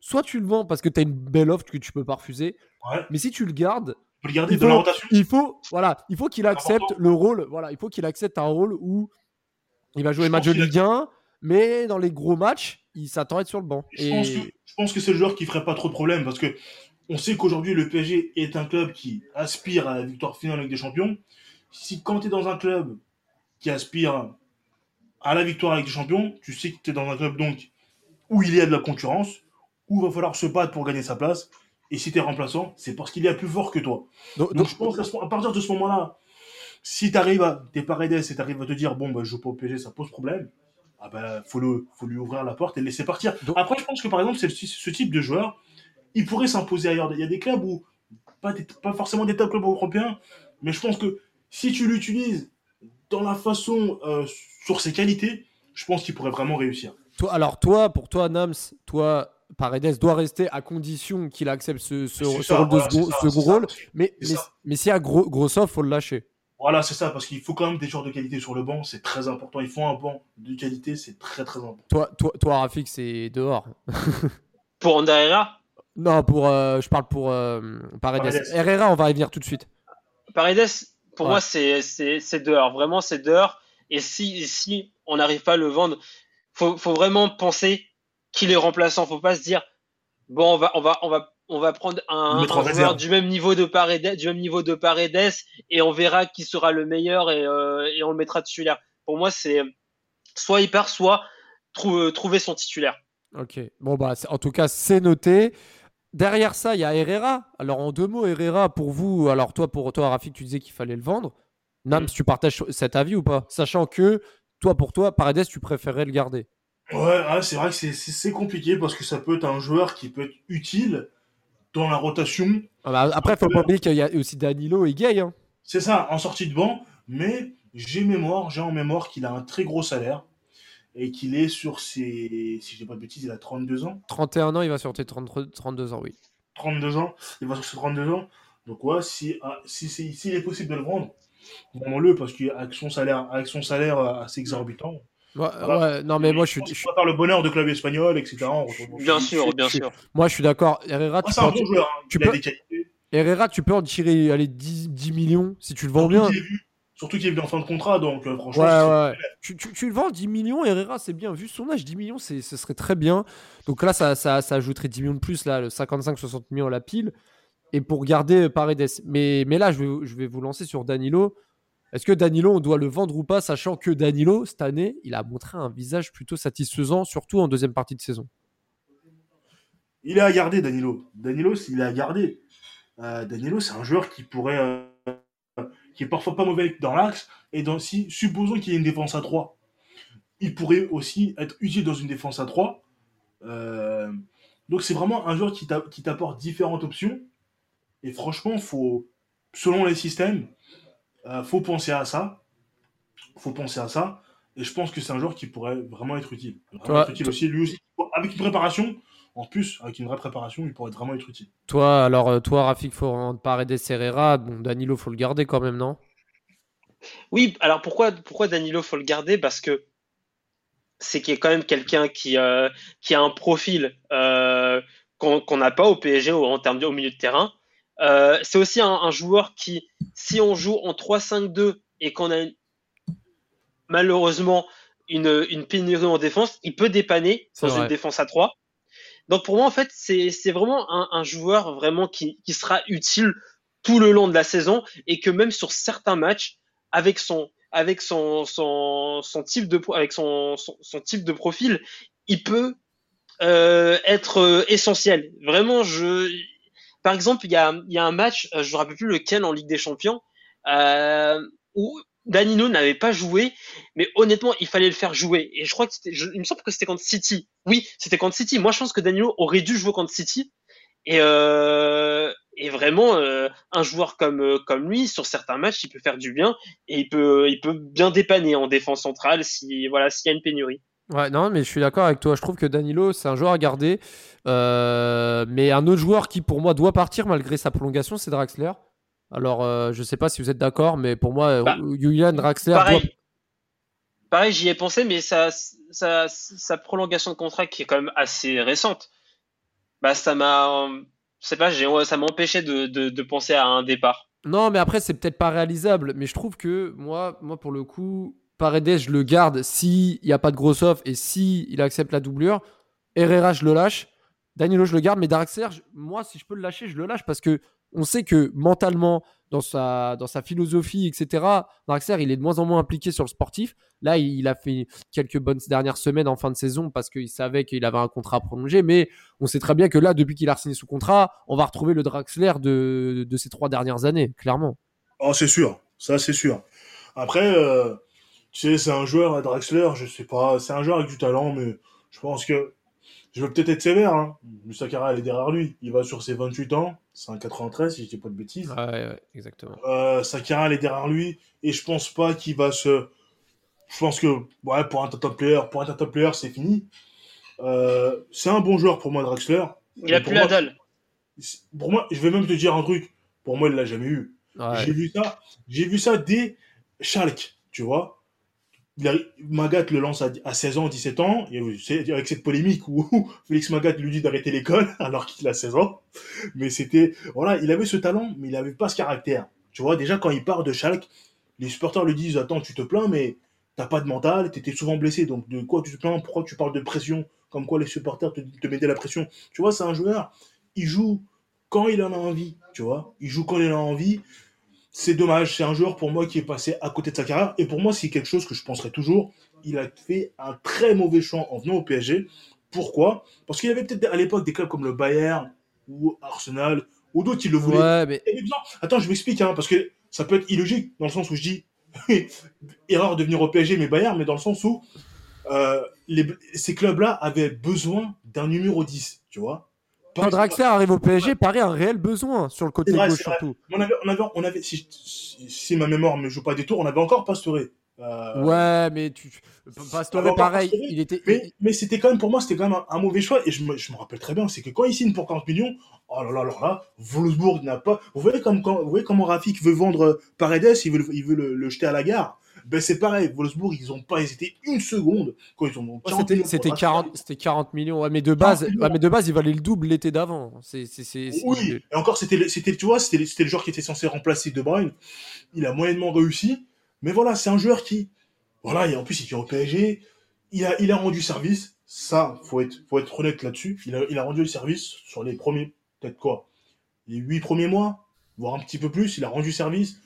soit tu le vends parce que tu as une belle offre que tu peux pas refuser, Ouais. mais si tu le gardes, le garder Il faut- rotation. il faut, voilà, il faut qu'il accepte important. le rôle, voilà, il faut qu'il accepte un rôle où il va jouer Je pense de Ligue 1, mais dans les gros matchs, il s'attend à être sur le banc. Je Et pense que, je pense que c'est le joueur qui ferait pas trop de problèmes parce que on sait qu'aujourd'hui le PSG est un club qui aspire à la victoire finale avec des champions. Si quand tu es dans un club qui aspire à la victoire avec des champions, tu sais que tu es dans un club donc où il y a de la concurrence, où il va falloir se battre pour gagner sa place. Et si tu es remplaçant, c'est parce qu'il y a plus fort que toi. donc- Donc donc- je pense qu'à à partir de ce moment-là, si tu arrives à, t'es Paredes et tu arrives à te dire, bon, bah, je joue pas au PSG, ça pose problème. ah bah, faut, le, faut lui ouvrir la porte et le laisser partir. Après, je pense que par exemple, ce type de joueur, il pourrait s'imposer ailleurs. Il y a des clubs où, pas, pas forcément des top clubs européens, mais je pense que si tu l'utilises dans la façon, euh, sur ses qualités, je pense qu'il pourrait vraiment réussir. Toi, alors toi, pour toi, Nams, toi, Paredes doit rester à condition qu'il accepte ce, ce, rôle de second, rôle. Mais, mais, mais s'il y a gros, gros soft, faut le lâcher. Voilà, c'est ça, parce qu'il faut quand même des joueurs de qualité sur le banc, c'est très important. Il faut un banc de qualité, c'est très très important. Toi, toi, toi Rafik, c'est dehors. (laughs) pour Herrera Non, pour, euh, je parle pour euh, Paredes. Herrera, on va y venir tout de suite. Paredes, pour moi, c'est dehors. Vraiment, c'est dehors. Et si, si on n'arrive pas à le vendre, faut, faut vraiment penser qu'il est remplaçant. Faut pas se dire, bon, on va, on va, on va on va prendre un, joueur du même niveau de Paredes, du même niveau de Paredes, et on verra qui sera le meilleur et, euh, et on le mettra titulaire. Pour moi, c'est soit il part, soit trouver son titulaire. Ok. Bon bah, en tout cas, c'est noté. Derrière ça, il y a Herrera. Alors en deux mots, Herrera pour vous. Alors toi, pour toi, Rafik, tu disais qu'il fallait le vendre. Nams, mm. tu partages cet avis ou pas? Sachant que toi, pour toi, Paredes, tu préférerais le garder. Ouais, ah, c'est vrai que c'est compliqué parce que ça peut être un joueur qui peut être utile, dans la rotation. Ah bah, après, il faut pas oublier qu'il y a aussi Danilo et Gay. Hein. C'est ça, en sortie de banc. Mais j'ai mémoire, j'ai en mémoire qu'il a un très gros salaire et qu'il est sur ses, si je dis pas de bêtises, il a 32 ans. 31 ans, il va sur tes 32 ans, oui. 32 ans, il va sur ses 32 ans. Donc ouais, si, ah, si, s'il est possible de le vendre, vraiment-le, parce qu'avec son salaire, avec son salaire assez exorbitant, Ouais, non, mais moi, je suis. Je faire le bonheur de club espagnol, etc. Bien sûr, bien sûr. Moi, je suis d'accord. Herrera, tu, peux, un bon joueur, hein. tu, peux... Herrera, tu peux en tirer allez, 10, 10 millions si tu le vends bien. Surtout qu'il est en fin de contrat, donc euh, franchement. Ouais, ouais. Tu, tu, tu, le vends 10 millions, Herrera, c'est bien. Vu son âge, 10 millions, ce serait très bien. Donc là, ça, ça, ça ajouterait 10 millions de plus, là, le 55-60 millions à la pile. Et pour garder Paredes. Mais, mais là, je vais, je vais vous lancer sur Danilo. Est-ce que Danilo, on doit le vendre ou pas, sachant que Danilo, cette année, il a montré un visage plutôt satisfaisant, surtout en deuxième partie de saison? Il est à garder, Danilo. Danilo, est à garder. Euh, Danilo, c'est un joueur qui pourrait. Euh, qui est parfois pas mauvais dans l'axe. Et dans, si, supposons qu'il y ait une défense à 3, il pourrait aussi être utile dans une défense à 3. Euh, donc c'est vraiment un joueur qui t'apporte différentes options. Et franchement, faut, selon les systèmes, euh, faut penser à ça. Faut penser à ça. Et je pense que c'est un joueur qui pourrait vraiment être utile. utile aussi, lui aussi. Avec une préparation, en plus, avec une vraie préparation, il pourrait vraiment être utile. Toi, alors, euh, toi, Rafik, faut Paredes Serrera. Bon, Danilo, faut le garder quand même, non? Oui, alors pourquoi, pourquoi Danilo, faut le garder? Parce que c'est qu'il est quand même quelqu'un qui, euh, qui a un profil qu'on n'a pas au PSG en termes de, au milieu de terrain. Euh, c'est aussi un, joueur qui, si on joue en 3-5-2 et qu'on a malheureusement une, une, pénurie en défense, il peut dépanner dans une défense à 3. Donc pour moi, en fait, c'est vraiment un, joueur vraiment qui, qui, sera utile tout le long de la saison et que même sur certains matchs, avec son avec son, son, son type de avec son, son, type de profil, il peut euh, être euh, essentiel. Vraiment, je par exemple, il y a, un match, euh, je ne me rappelle plus lequel en Ligue des Champions, où Danilo n'avait pas joué, mais honnêtement, il fallait le faire jouer. Et je crois que c'était, il me semble que c'était contre City. Oui, c'était contre City. Moi, je pense que Danilo aurait dû jouer contre City. Et, euh, vraiment, un joueur comme comme lui, sur certains matchs, il peut faire du bien et il peut bien dépanner en défense centrale si voilà s'il y a une pénurie. Ouais, non, mais je suis d'accord avec toi. Je trouve que Danilo, c'est un joueur à garder. Euh, mais un autre joueur qui, pour moi, doit partir malgré sa prolongation, c'est Draxler. Alors, euh, je ne sais pas si vous êtes d'accord, mais pour moi, bah, Julian Draxler. Pareil, pareil j'y ai pensé, mais sa, sa, prolongation de contrat qui est quand même assez récente, bah, ça m'a. C'est pas, ça m'a empêché de, de, de penser à un départ. Non, mais après, c'est peut-être pas réalisable. Mais je trouve que moi, moi pour le coup, Paredes, je le garde s'il n'y a pas de gros off et si il accepte la doublure. Herrera, je le lâche. Danilo, je le garde. Mais Draxler, moi, si je peux le lâcher, je le lâche parce que on sait que mentalement, dans sa, philosophie, etc., Draxler, il est de moins en moins impliqué sur le sportif. Là, il, a fait quelques bonnes dernières semaines en fin de saison parce qu'il savait qu'il avait un contrat prolongé. Mais on sait très bien que là, depuis qu'il a signé sous contrat, on va retrouver le Draxler de, de ces trois dernières années, clairement. Oh, c'est sûr. Ça, c'est sûr. Après, euh, Tu sais, c'est un joueur Draxler, je sais pas, c'est un joueur avec du talent, mais je pense que je vais peut-être être sévère. Hein. Sakara, elle est derrière lui. Il va sur ses 28 ans. C'est un 93, si je dis pas de bêtises. Ouais, ouais, exactement. Euh, Sakara, elle est derrière lui. Et je pense pas qu'il va se. Je pense que, ouais, pour un top player, pour un top player, c'est fini. Euh, c'est un bon joueur pour moi, Draxler. Il a plus la dalle. Pour moi, je vais même te dire un truc. Pour moi, il l'a jamais eu. J'ai vu ça. J'ai vu ça dès Schalke, tu vois. Magat le lance à, 16 ans, 17 ans, et avec cette polémique où Félix Magat lui dit d'arrêter l'école (laughs) alors qu'il a 16 ans. Mais c'était, voilà, il avait ce talent, mais il n'avait pas ce caractère. Tu vois, déjà quand il part de Schalke, les supporters lui disent Attends, tu te plains, mais t'as pas de mental, t'étais souvent blessé, donc de quoi tu te plains? Pourquoi tu parles de pression? Comme quoi les supporters te, te mettaient la pression. Tu vois, c'est un joueur, il joue quand il en a envie, tu vois. Il joue quand il en a envie c'est dommage. C'est un joueur pour moi qui est passé à côté de sa carrière. Et pour moi, c'est quelque chose que je penserai toujours. Il a fait un très mauvais choix en venant au PSG. Pourquoi? Parce qu'il y avait peut-être à l'époque des clubs comme le Bayern ou Arsenal ou d'autres qui le voulaient. Ouais, mais... Attends, je m'explique, hein, parce que ça peut être illogique dans le sens où je dis (laughs) erreur de venir au PSG, mais Bayern, mais dans le sens où euh, ces clubs-là avaient besoin d'un numéro 10, tu vois? Quand Draxler arrive au PSG, paraît un réel besoin sur le côté gauche surtout. On avait, on avait, on avait si, ma mémoire ne joue pas des tours, on avait encore Pastore. Euh... Ouais, mais tu, Pastore, pareil, il était. Mais, mais c'était quand même pour moi, c'était quand même un, mauvais choix. Et je me, je me rappelle très bien, c'est que quand il signe pour 40 millions, oh là là, alors là, Wolfsburg n'a pas. Vous voyez comme quand, vous voyez comment Rafik veut vendre Paredes, il veut, il veut le jeter à la gare ben c'est pareil. Wolfsburg, ils n'ont pas hésité une seconde quand ils ont. C'était 40, 40 millions. Ouais, mais de base, ouais, mais de base, il valait le double l'été d'avant. C'est, oui, et encore, c'était, c'était, tu vois, c'était, c'était le joueur qui était censé remplacer De Bruyne. Il a moyennement réussi. Mais voilà, c'est un joueur qui, voilà, et en plus, il est au PSG. Il a, il a rendu service. Ça, faut être, faut être honnête là-dessus. Il a, il a rendu le service sur les premiers, peut-être quoi, les huit premiers mois, voire un petit peu plus. Il a rendu service.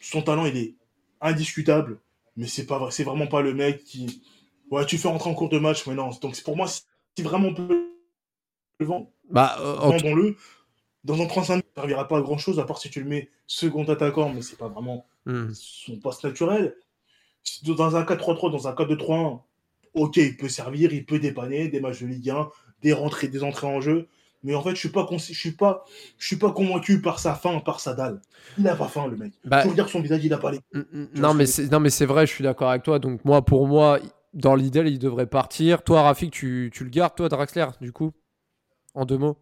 Son talent, il est indiscutable, mais c'est pas c'est vraiment pas le mec qui ouais tu fais rentrer en cours de match mais non donc pour moi si vraiment le vent bah euh, le dans un 35 ça servira pas à grand chose à part si tu le mets second attaquant mais c'est pas vraiment hmm. son poste naturel dans un 4-3-3 dans un 4-2-3-1 ok il peut servir il peut dépanner des matchs de Ligue 1 des rentrées des entrées en jeu mais en fait, je suis pas, je suis pas, je suis pas convaincu par sa faim, par sa dalle. Il n'a pas faim, le mec. Bah, Faut dire son visage, il a pas les. Mm, mm, non, mais c'est, non, mais c'est vrai, je suis d'accord avec toi. Donc moi, pour moi, dans l'idée, il devrait partir. Toi, Rafik, tu, tu le gardes, toi, Draxler, du coup, en deux mots.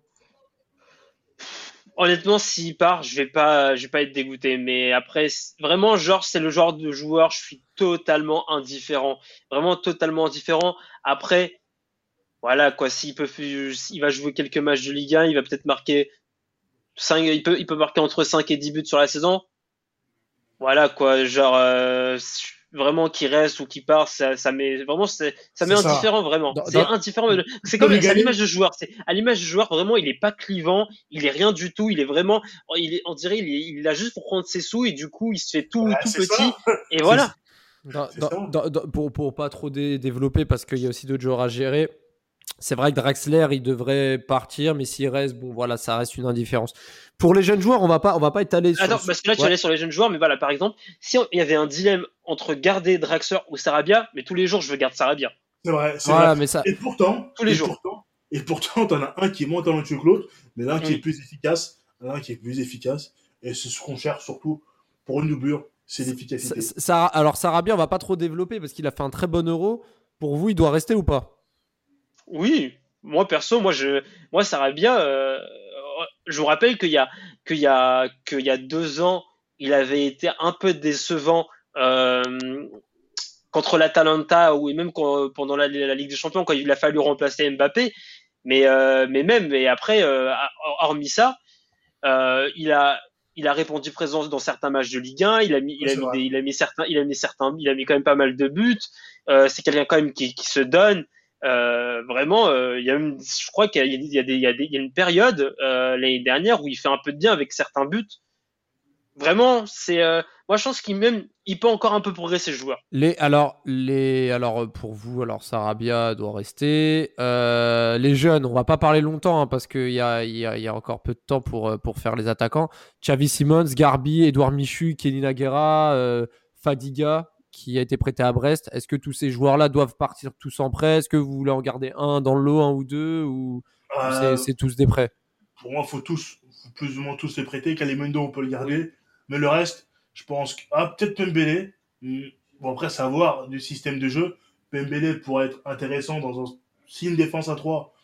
Honnêtement, s'il part, je vais pas, je vais pas être dégoûté. Mais après, vraiment, genre, c'est le genre de joueur, je suis totalement indifférent, vraiment totalement indifférent. Après, voilà quoi, s'il peut, il va jouer quelques matchs de Ligue 1, il va peut-être marquer 5, il peut, il peut marquer entre 5 et 10 buts sur la saison. Voilà quoi, genre euh, vraiment qui reste ou qui part, ça, ça met vraiment, ça met indifférent vraiment. C'est indifférent. C'est comme à l'image de joueur. C'est à l'image de joueur vraiment, il est pas clivant, il est rien du tout, il est vraiment, il est, on dirait, il, est, il a juste pour prendre ses sous et du coup il se fait tout, tout petit (laughs) et voilà. pour, pour pas trop développer parce qu'il y a aussi d'autres joueurs à gérer c'est vrai que Draxler, il devrait partir, mais s'il reste, bon, voilà, ça reste une indifférence. Pour les jeunes joueurs, on va pas, on va pas étaler sur. Attends, parce que là, tu allais sur les jeunes joueurs, mais voilà, par exemple, si il y avait un dilemme entre garder Draxler ou Sarabia, mais tous les jours, je veux garder Sarabia. C'est vrai, c'est vrai. Mais ça... Et pourtant, tous les jours. et pourtant, t'en as un qui est moins talentueux que l'autre, mais l'un qui est plus efficace, l'un qui est plus efficace, et c'est ce qu'on cherche surtout pour une doublure, c'est l'efficacité. alors Sarabia, on va pas trop développer parce qu'il a fait un très bon euro. Pour vous, il doit rester ou pas? Oui, moi perso, moi je, moi Sarabia, euh, je vous rappelle qu'il y a, qu'il y a, qu'il y a deux ans, il avait été un peu décevant euh, contre l'Atalanta ou même pendant la, Ligue des Champions quand il a fallu remplacer Mbappé. Mais, euh, mais même, et après, euh, hormis ça, euh, il a, il a répondu présence dans certains matchs de Ligue 1. Il a mis, il a mis, des, il a mis certains, il a mis certains, il a mis quand même pas mal de buts. Euh, c'est quelqu'un quand même qui, qui se donne. Euh, vraiment, euh, il y a une, je crois qu'il y, a une période euh, l'année dernière où il fait un peu de bien avec certains buts. Vraiment, c'est euh, moi je pense qu'il peut encore un peu progresser ce joueur. Les alors les alors pour vous alors Sarabia doit rester. les jeunes, on va pas parler longtemps hein, parce qu'il y a, encore peu de temps pour pour faire les attaquants. Xavi Simons, Garbi, Edouard Michu, Kenny Naguera, Fadiga qui a été prêté à Brest. Est-ce que tous ces joueurs-là doivent partir tous en prêt? Est-ce que vous voulez en garder un dans le lot, un ou deux Ou Euh, c'est tous des prêts? Pour moi, faut tous, faut plus ou moins tous les prêter. Kalimundo, on peut le garder. Mais le reste, je pense que. Ah, peut-être Pembele. Hmm, Bon, après, savoir du système de jeu. Pembele pourrait être intéressant dans un. Si une défense à 3,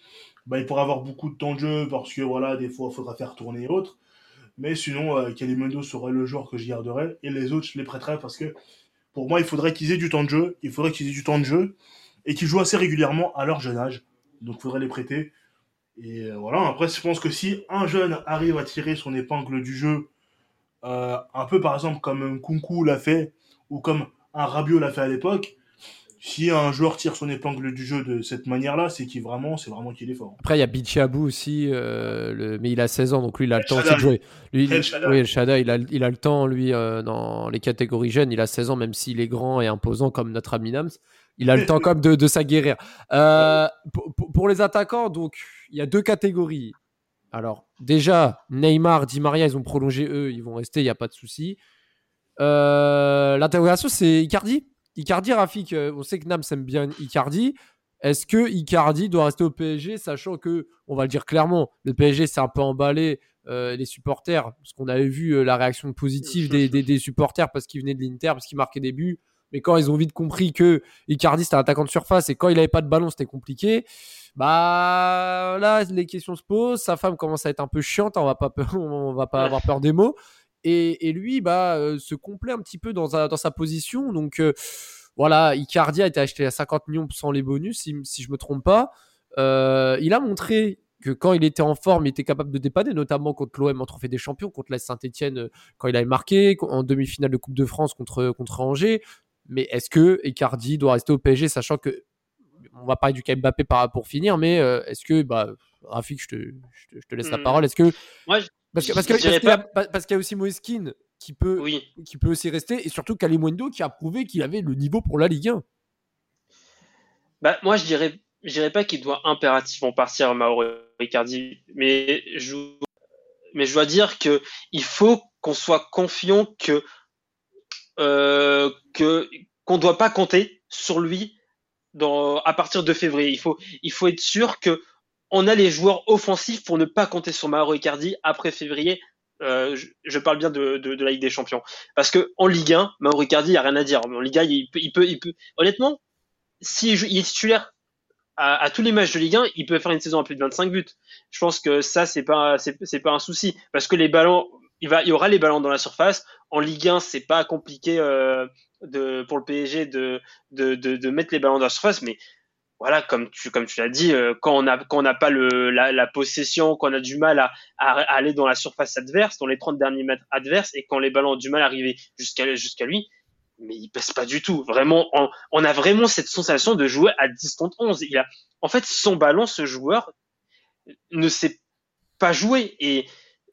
bah, il pourra avoir beaucoup de temps de jeu parce que, voilà, des fois, il faudra faire tourner et autres. Mais sinon, euh, Kalimundo serait le joueur que je garderais. Et les autres, je les prêterais parce que, pour moi, il faudrait qu'ils aient du temps de jeu. Il faudrait qu'ils aient du temps de jeu. Et qu'ils jouent assez régulièrement à leur jeune âge. Donc, il faudrait les prêter. Et euh, voilà, après, je pense que si un jeune arrive à tirer son épingle du jeu, euh, un peu par exemple comme un Kunku l'a fait, ou comme un Rabiot l'a fait à l'époque, si un joueur tire son épingle du jeu de cette manière-là, c'est qu'il vraiment, c'est vraiment qu'il est fort. Après, il y a Bichabou aussi, euh, le- mais il a 16 ans, donc lui, il a le temps aussi de jouer. Lui, il- oui, il a, il a le temps, lui, euh, dans les catégories jeunes. Il a 16 ans, même s'il est grand et imposant comme notre ami Nams. Il a le temps quand même de, de s'aguerrir. Euh, pour, les attaquants, donc, il y a deux catégories. Alors, déjà, Neymar, Di Maria, ils ont prolongé eux, ils vont rester, il n'y a pas de souci. L'interrogation, c'est Icardi? Icardi, Rafik, euh, on sait que Nams aime bien Icardi. Est-ce que Icardi doit rester au PSG, sachant que, on va le dire clairement, le PSG s'est un peu emballé, euh, les supporters, parce qu'on avait vu euh, la réaction positive des, des- des supporters parce qu'ils venaient de l'Inter, parce qu'ils marquaient des buts. Mais quand ils ont vite compris que Icardi c'était un attaquant de surface et quand il avait pas de ballon c'était compliqué, bah là les questions se posent. Sa femme commence à être un peu chiante, on va pas, peur- (laughs) on va pas avoir peur des mots. Et, et lui bah euh, se complaît un petit peu dans sa, dans sa position. Donc euh, voilà, Icardi a été acheté à 50 millions sans les bonus, si, si je me trompe pas. Euh, il a montré que quand il était en forme, il était capable de dépanner, notamment contre l'OM en Trophée des Champions, contre la Saint-Etienne quand il avait marqué, en demi-finale de Coupe de France contre, contre Angers. Mais est-ce que Icardi doit rester au PSG, sachant que on va parler du cas Mbappé pour finir, mais est-ce que bah Rafik, je te, je te, je te laisse la Hmm. parole. Est-ce que Moi, je- parce parce que- parce qu'il y a, parce qu'il y a aussi Moeskin qui peut oui. qui peut aussi rester et surtout Kalimundo qui a prouvé qu'il avait le niveau pour la Ligue 1. Bah, moi, je dirais, je dirais pas qu'il doit impérativement partir, Mauro Icardi, mais je, mais je dois dire que il faut qu'on soit confiant que, euh, que, qu'on doit pas compter sur lui dans, à partir de février. Il faut, il faut être sûr que on a les joueurs offensifs pour ne pas compter sur Mauro Icardi après février. Euh, je, parle bien de, la Ligue des Champions. Parce que en Ligue 1, Mauro Icardi, il n'y a rien à dire. En Ligue 1, il peut, il peut, honnêtement, s'il est titulaire à, tous les matchs de Ligue 1, il peut faire une saison à plus de 25 buts. Je pense que ça, c'est pas, pas un souci. Parce que les ballons, il y aura les ballons dans la surface. En Ligue 1, c'est pas compliqué, euh, pour le PSG de, de mettre les ballons dans la surface, mais voilà, comme tu, comme tu l'as dit, euh, quand on a, quand on n'a pas le, la, la possession, quand on a du mal à, à, aller dans la surface adverse, dans les 30 derniers mètres adverses, et quand les ballons ont du mal à arriver jusqu'à, lui, mais il pèse pas du tout. Vraiment, on, on a vraiment cette sensation de jouer à 10 contre 11. Il a, en fait, son ballon, ce joueur ne sait pas jouer. Et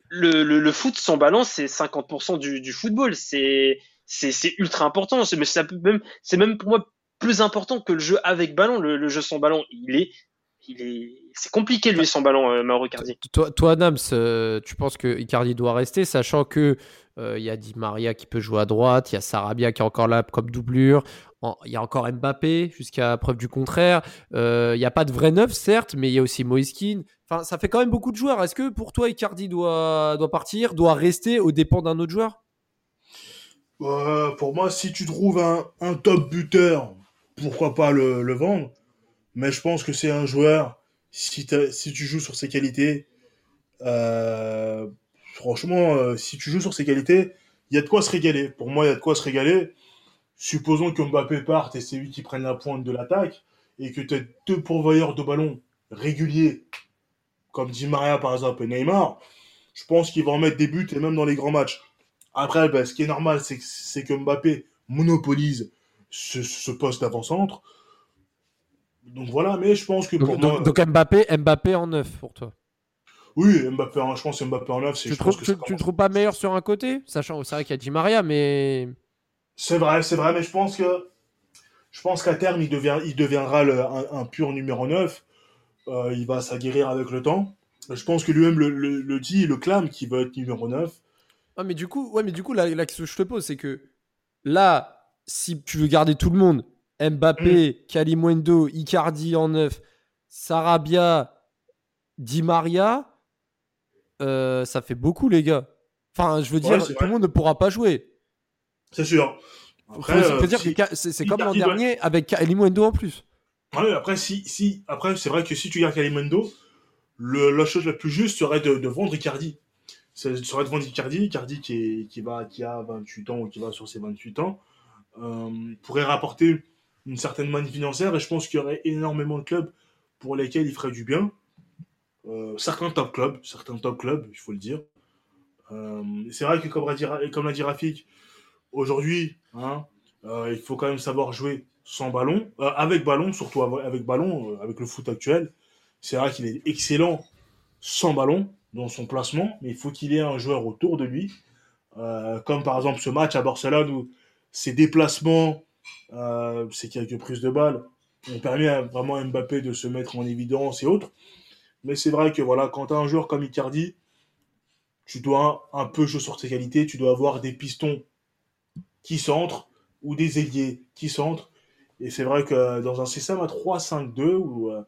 le, le, le foot sans ballon, c'est 50% du, du football. C'est, c'est, ultra important. Même, c'est même pour moi plus important que le jeu avec ballon. Le, le jeu sans ballon, il est, il est, c'est compliqué lui sans ballon, euh, Mauro Icardi. Toi, toi Nams, euh, tu penses que Icardi doit rester, sachant que euh, il y a Di Maria qui peut jouer à droite, il y a Sarabia qui est encore là comme doublure, en- il y a encore Mbappé jusqu'à preuve du contraire. Euh, Il n'y a pas de vrai neuf, certes, mais il y a aussi Moiskin. Enfin, ça fait quand même beaucoup de joueurs. Est-ce que pour toi, Icardi doit, doit partir, doit rester aux dépens d'un autre joueur? Euh, pour moi, si tu trouves un, un top buteur, pourquoi pas le, vendre. Mais je pense que c'est un joueur, si, tu joues sur ses qualités, euh, franchement, euh, si tu joues sur ses qualités, il y a de quoi se régaler. Pour moi, il y a de quoi se régaler. Supposons que Mbappé parte et c'est lui qui prenne la pointe de l'attaque, et que tu as deux pourvoyeurs de ballon réguliers, comme Di Maria par exemple et Neymar, je pense qu'il va en mettre des buts et même dans les grands matchs. Après, ben, ce qui est normal, c'est que, c'est que Mbappé monopolise ce, ce poste d'avant-centre. Donc voilà, mais je pense que pour donc, moi. donc- Mbappé, Mbappé en neuf pour toi. Oui, Mbappé, en- je pense que Mbappé en neuf, c'est Tu trouves, que tu, tu le commence- trouves pas meilleur sur un côté? Sachant, c'est vrai qu'il y a Di Maria, mais. C'est vrai, c'est vrai, mais je pense que. Je pense qu'à terme, il, devient, il deviendra le- un, un pur numéro 9. Euh, il va s'aguerrir avec le temps. Je pense que lui-même le, le- le dit, il le clame qu'il veut être numéro 9. Ah, mais du coup, ouais, mais du coup, la, la question que je te pose, c'est que là, si tu veux garder tout le monde, Mbappé, Kalimundo, Icardi en neuf, Sarabia, Di Maria, euh, ça fait beaucoup, les gars. Enfin, je veux dire, Ouais, tout le monde ne pourra pas jouer. C'est sûr. Faut- Après, faut euh, dire si- c'est comme l'an doit- dernier avec Kalimundo en plus. Ouais, après, si, si, après, c'est vrai que si tu gardes Kalimundo, le, la chose la plus juste serait de, de vendre Icardi. Ce serait de vendre Icardi, Icardi qui, est, qui, va, qui a 28 ans ou qui va sur ses 28 ans, pourrait rapporter une certaine manne financière et je pense qu'il y aurait énormément de clubs pour lesquels il ferait du bien. Euh, certains top clubs, certains top clubs, il faut le dire. Euh, c'est vrai que comme l'a dit, comme dit Rafik, aujourd'hui, hein, euh, il faut quand même savoir jouer sans ballon, euh, avec ballon, surtout av- avec ballon, euh, avec le foot actuel. C'est vrai qu'il est excellent sans ballon dans son placement, mais il faut qu'il ait un joueur autour de lui, Euh, comme par exemple ce match à Barcelone où ses déplacements, euh, ses quelques prises de balles ont permis à vraiment Mbappé de se mettre en évidence et autres. Mais c'est vrai que voilà, quand tu as un joueur comme Icardi, tu dois un peu jouer sur tes qualités, tu dois avoir des pistons qui centrent ou des ailiers qui centrent. Et c'est vrai que dans un système à 3-5-2, où, euh,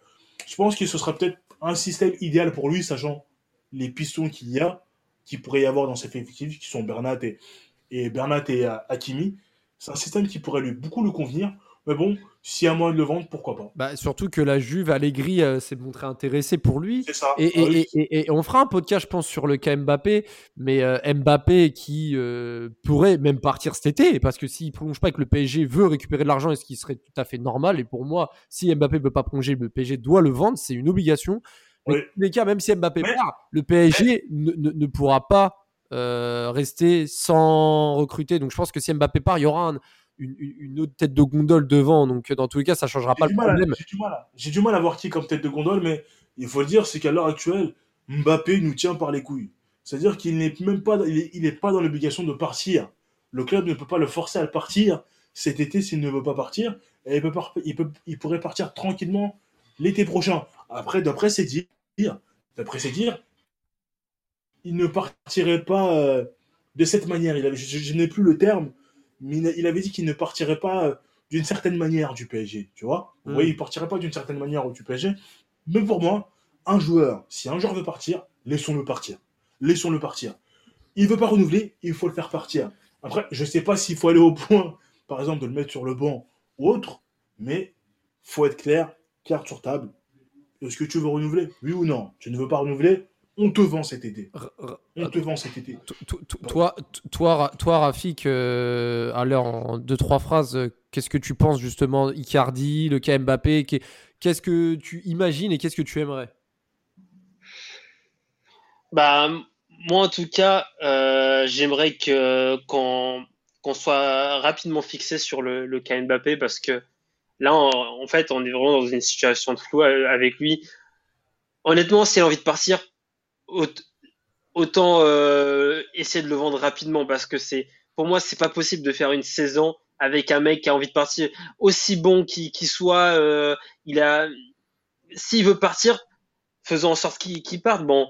je pense que ce sera peut-être un système idéal pour lui, sachant les pistons qu'il y a, qu'il pourrait y avoir dans ses effectifs, qui sont Bernat et, et, Bernat et euh, Hakimi. C'est un système qui pourrait lui beaucoup lui convenir. Mais bon, s'il y a moyen de le vendre, pourquoi pas? Bah, surtout que la Juve, Allegri euh, s'est montré intéressé pour lui. C'est ça. Et, Ah et- oui. et- et- et on fera un podcast, je pense, sur le cas Mbappé, mais euh, Mbappé qui euh, pourrait même partir cet été, parce que s'il prolonge pas et que le PSG veut récupérer de l'argent, ce qui serait tout à fait normal, et pour moi, si Mbappé ne veut pas prolonger, le PSG doit le vendre, c'est une obligation. Mais Oui. tous les cas, même si Mbappé Mais- part, le PSG ne, ne- ne pourra pas euh, rester sans recruter. Donc je pense que si Mbappé part, il y aura un- une, autre tête de gondole devant. Donc dans tous les cas, ça changera pas le problème. j'ai du mal à- voir qui comme tête de gondole, mais il faut le dire, c'est qu'à l'heure actuelle, Mbappé nous tient par les couilles. C'est-à-dire qu'il n'est même pas, il est, il est pas dans l'obligation de partir. Le club ne peut pas le forcer à partir cet été s'il ne veut pas partir. Et il, peut par- il, peut- il pourrait partir tranquillement l'été prochain. Après, d'après ses dires, d'après ses dires, il ne partirait pas euh, de cette manière. Il avait, je, je n'ai plus le terme, mais il, avait dit qu'il ne partirait pas euh, d'une certaine manière du PSG, tu vois. Oui, il partirait pas d'une certaine manière du PSG. Mais pour moi, un joueur, si un joueur veut partir, laissons-le partir. Laissons-le partir. Il veut pas renouveler, il faut le faire partir. Après, je sais pas s'il faut aller au point, par exemple, de le mettre sur le banc ou autre, mais faut être clair, carte sur table. Est-ce que tu veux renouveler? Oui ou non? Tu ne veux pas renouveler? On te vend cet été. On te vend cet été. To- to- to- Toi, toi, toi, Rafik, euh, en deux, trois phrases, euh, qu'est-ce que tu penses justement Icardi, le cas Mbappé qu'est- Qu'est-ce que tu imagines et qu'est-ce que tu aimerais? Bah, moi, en tout cas, euh, j'aimerais que qu'on qu'on soit rapidement fixé sur le, le cas Mbappé parce que là, en, en fait, on est vraiment dans une situation de flou euh, avec lui. Honnêtement, s'il a envie de partir, autant euh, essayer de le vendre rapidement parce que c'est, pour moi, c'est pas possible de faire une saison avec un mec qui a envie de partir aussi bon qu'il soit. euh, il a, s'il veut partir, faisons en sorte qu'il qu'il parte. Bon,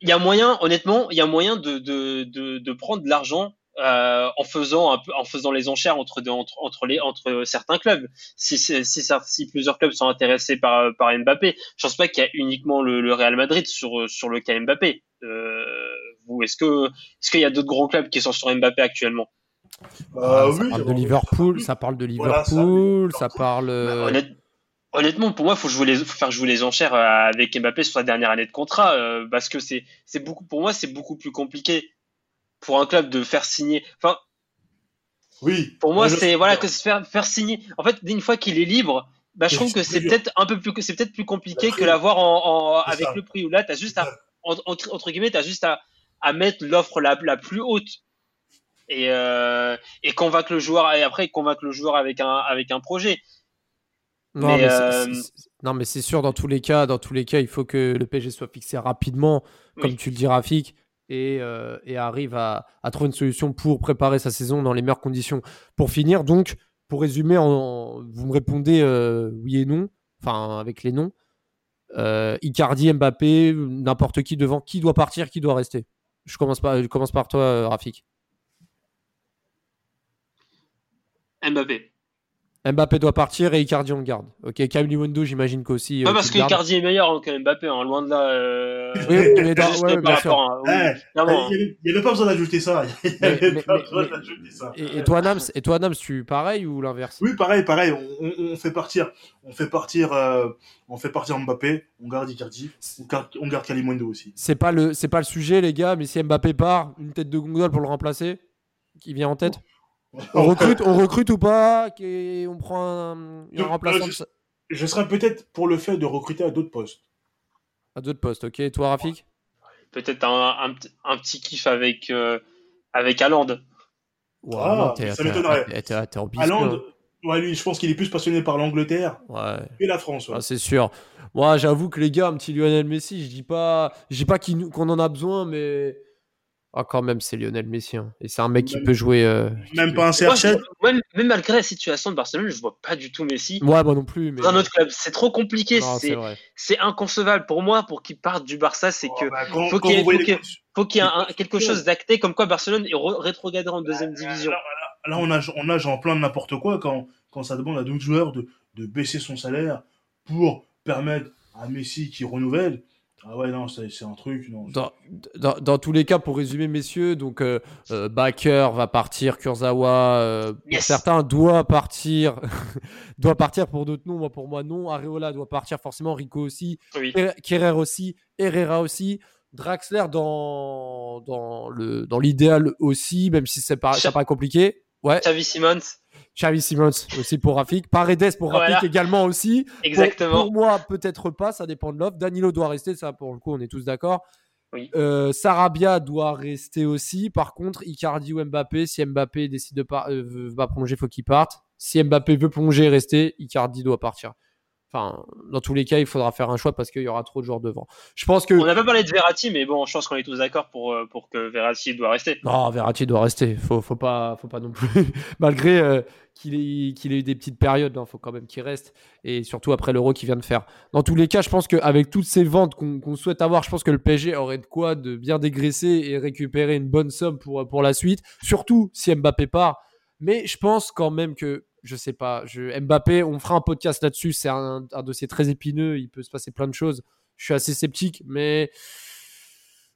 il y a moyen, honnêtement, il y a moyen de, de, de, de prendre de l'argent euh, en faisant un peu, en faisant les enchères entre, de- entre, entre, les, entre certains clubs. Si, si, si, cer- si plusieurs clubs sont intéressés par, par Mbappé, je pense pas qu'il y a uniquement le, le Real Madrid sur, sur le cas Mbappé. Euh, vous, est-ce que, est-ce qu'il y a d'autres grands clubs qui sont sur Mbappé actuellement? Ah, Euh, Ça oui, parle de on- Liverpool, ça parle de Voilà, ça, Liverpool, ça parle. Bah, honnête- honnêtement, pour moi, faut jouer les, faut faire jouer les enchères euh, avec Mbappé sur sa dernière année de contrat, euh, parce que c'est, c'est beaucoup, pour moi, c'est beaucoup plus compliqué pour un club de faire signer. Enfin, Oui. pour moi, c'est voilà que se faire faire signer. En fait, une fois qu'il est libre, bah, je C'est trouve que plus c'est peut-être un peu plus, c'est peut-être plus compliqué que prix. l'avoir en, en- avec ça. le prix où là, t'as juste à, entre, entre- guillemets, t'as juste à, à mettre l'offre la, la plus haute et, euh, et convaincre le joueur et après convaincre le joueur avec un avec un projet. Non, Mais, mais c'est- euh, non, mais c'est sûr, dans tous les cas, dans tous les cas, il faut que le PSG soit fixé rapidement, Oui. comme tu le dis, Rafik, et, euh, et arrive à, trouver une solution pour préparer sa saison dans les meilleures conditions. Pour finir, donc, pour résumer, vous me répondez euh, oui et non, enfin avec les noms. Euh, Icardi, Mbappé, n'importe qui devant, qui doit partir, qui doit rester? Je commence par, je commence par toi, Rafik. Mbappé. Mbappé doit partir et Icardi on garde. Ok, Camille Wendo, j'imagine qu'aussi. Pas euh, parce tu que le gardes. Icardi est meilleur hein, que Mbappé, hein, loin de là. euh, (laughs) Oui, mais dans- ouais, par rapport à- oui, Eh, clairement. Il n'y avait pas besoin d'ajouter ça. (laughs) Il n'y Mais- avait mais- pas mais- besoin d'ajouter ça. Et, et toi, Nams, et toi, Nams, tu pareil ou l'inverse? Oui, pareil, pareil. On, on- on fait partir, on fait partir, euh, on fait partir Mbappé. On garde Icardi. On garde, on garde Kalimundo aussi. C'est pas le, c'est pas le sujet, les gars. Mais si Mbappé part, une tête de gondole pour le remplacer, qui vient en tête? On recrute, on recrute ou pas On prend un, un Je- remplaçant je- de sa- Je serais peut-être pour le fait de recruter à d'autres postes. à d'autres postes. Ok, et toi, Rafik Peut-être un, un, petit- un petit kiff avec, euh, avec Haaland. Ouais, Ah, ça t'es- m'étonnerait. ouais, lui, je pense qu'il est plus passionné par l'Angleterre Ouais. et la France. ouais. Ah, c'est sûr. Moi, j'avoue que les gars, un petit Lionel Messi, je dis pas, je dis pas qu'on en a besoin, mais ah, quand même, c'est Lionel Messi. hein. Et c'est un mec qui peut jouer. euh, Même pas un Moi, CR7. je- même, même malgré la situation de Barcelone, je vois pas du tout Messi Ouais, moi non plus. Mais... dans un autre club. C'est trop compliqué. C'est inconcevable pour moi pour qu'il parte du Barça. C'est que Oh, bah, quand- faut qu'il y ait- les y un- quelque chose d'acté comme quoi Barcelone est rétrogradé en deuxième division. Là, là, on nage, on nage en plein de n'importe quoi quand, quand ça demande à d'autres joueurs de, de baisser son salaire pour permettre à Messi qui renouvelle. Ah ouais, non, c'est c'est un truc. Non. Dans, dans, dans tous les cas, pour résumer, messieurs, donc euh, euh, Baker va partir, Kurzawa, euh, Yes. certains, doit partir, (laughs) doit partir pour d'autres non, moi pour moi non. Areola doit partir forcément, Rico aussi, Oui. Kerrer aussi, Herrera aussi, Draxler dans, dans le dans l'idéal aussi, même si c'est pas, Cha- paraît compliqué. Ouais, Xavi Simons, Xavi Simons aussi pour Rafik, Paredes pour Rafik Voilà. également aussi. Exactement. Pour, moi, peut-être pas, ça dépend de l'offre. Danilo doit rester, ça pour le coup, on est tous d'accord. Oui. Euh, Sarabia doit rester aussi. Par contre, Icardi ou Mbappé, si Mbappé décide de pas, euh, veut- va plonger, faut qu'il parte. Si Mbappé veut plonger et rester, Icardi doit partir. Enfin, dans tous les cas, il faudra faire un choix parce qu'il y aura trop de joueurs devant. Je pense que On n'a pas parlé de Verratti, mais bon, je pense qu'on est tous d'accord pour, euh, pour que Verratti doit rester. non, Verratti doit rester. Faut, faut pas, faut pas non plus. (laughs) Malgré euh, qu'il ait, qu'il ait eu des petites périodes, il faut quand même qu'il reste. Et surtout après l'Euro qu'il vient de faire. Dans tous les cas, je pense qu'avec toutes ces ventes qu'on qu'on souhaite avoir, je pense que le PSG aurait de quoi de bien dégraisser et récupérer une bonne somme pour, pour la suite. Surtout si Mbappé part. Mais je pense quand même que, je sais pas, je, Mbappé, on fera un podcast là-dessus. C'est un, dossier très épineux. Il peut se passer plein de choses. Je suis assez sceptique, mais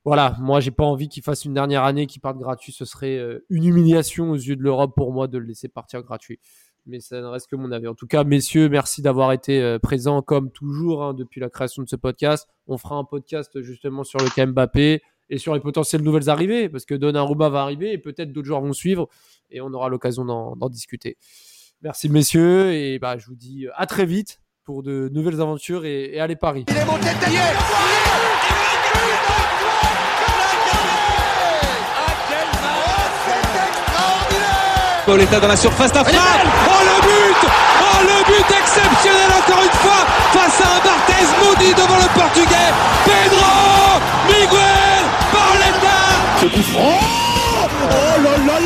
voilà, moi j'ai pas envie qu'il fasse une dernière année, qu'il parte gratuit. Ce serait euh, une humiliation aux yeux de l'Europe pour moi de le laisser partir gratuit. Mais ça ne reste que mon avis. En tout cas, messieurs, merci d'avoir été euh, présents comme toujours hein, depuis la création de ce podcast. On fera un podcast justement sur le cas Mbappé et sur les potentielles nouvelles arrivées, parce que Donnarumma va arriver et peut-être d'autres joueurs vont suivre et on aura l'occasion d'en discuter. Merci messieurs et bah, je vous dis euh, à très vite pour de nouvelles aventures et, allez Paris. Il est monté de Paul est dans la surface d'affaire. Oh le but Oh le but exceptionnel encore une fois face à un Barthez maudit devant le portugais. Pedro Miguel Barletta. Oh, oh là là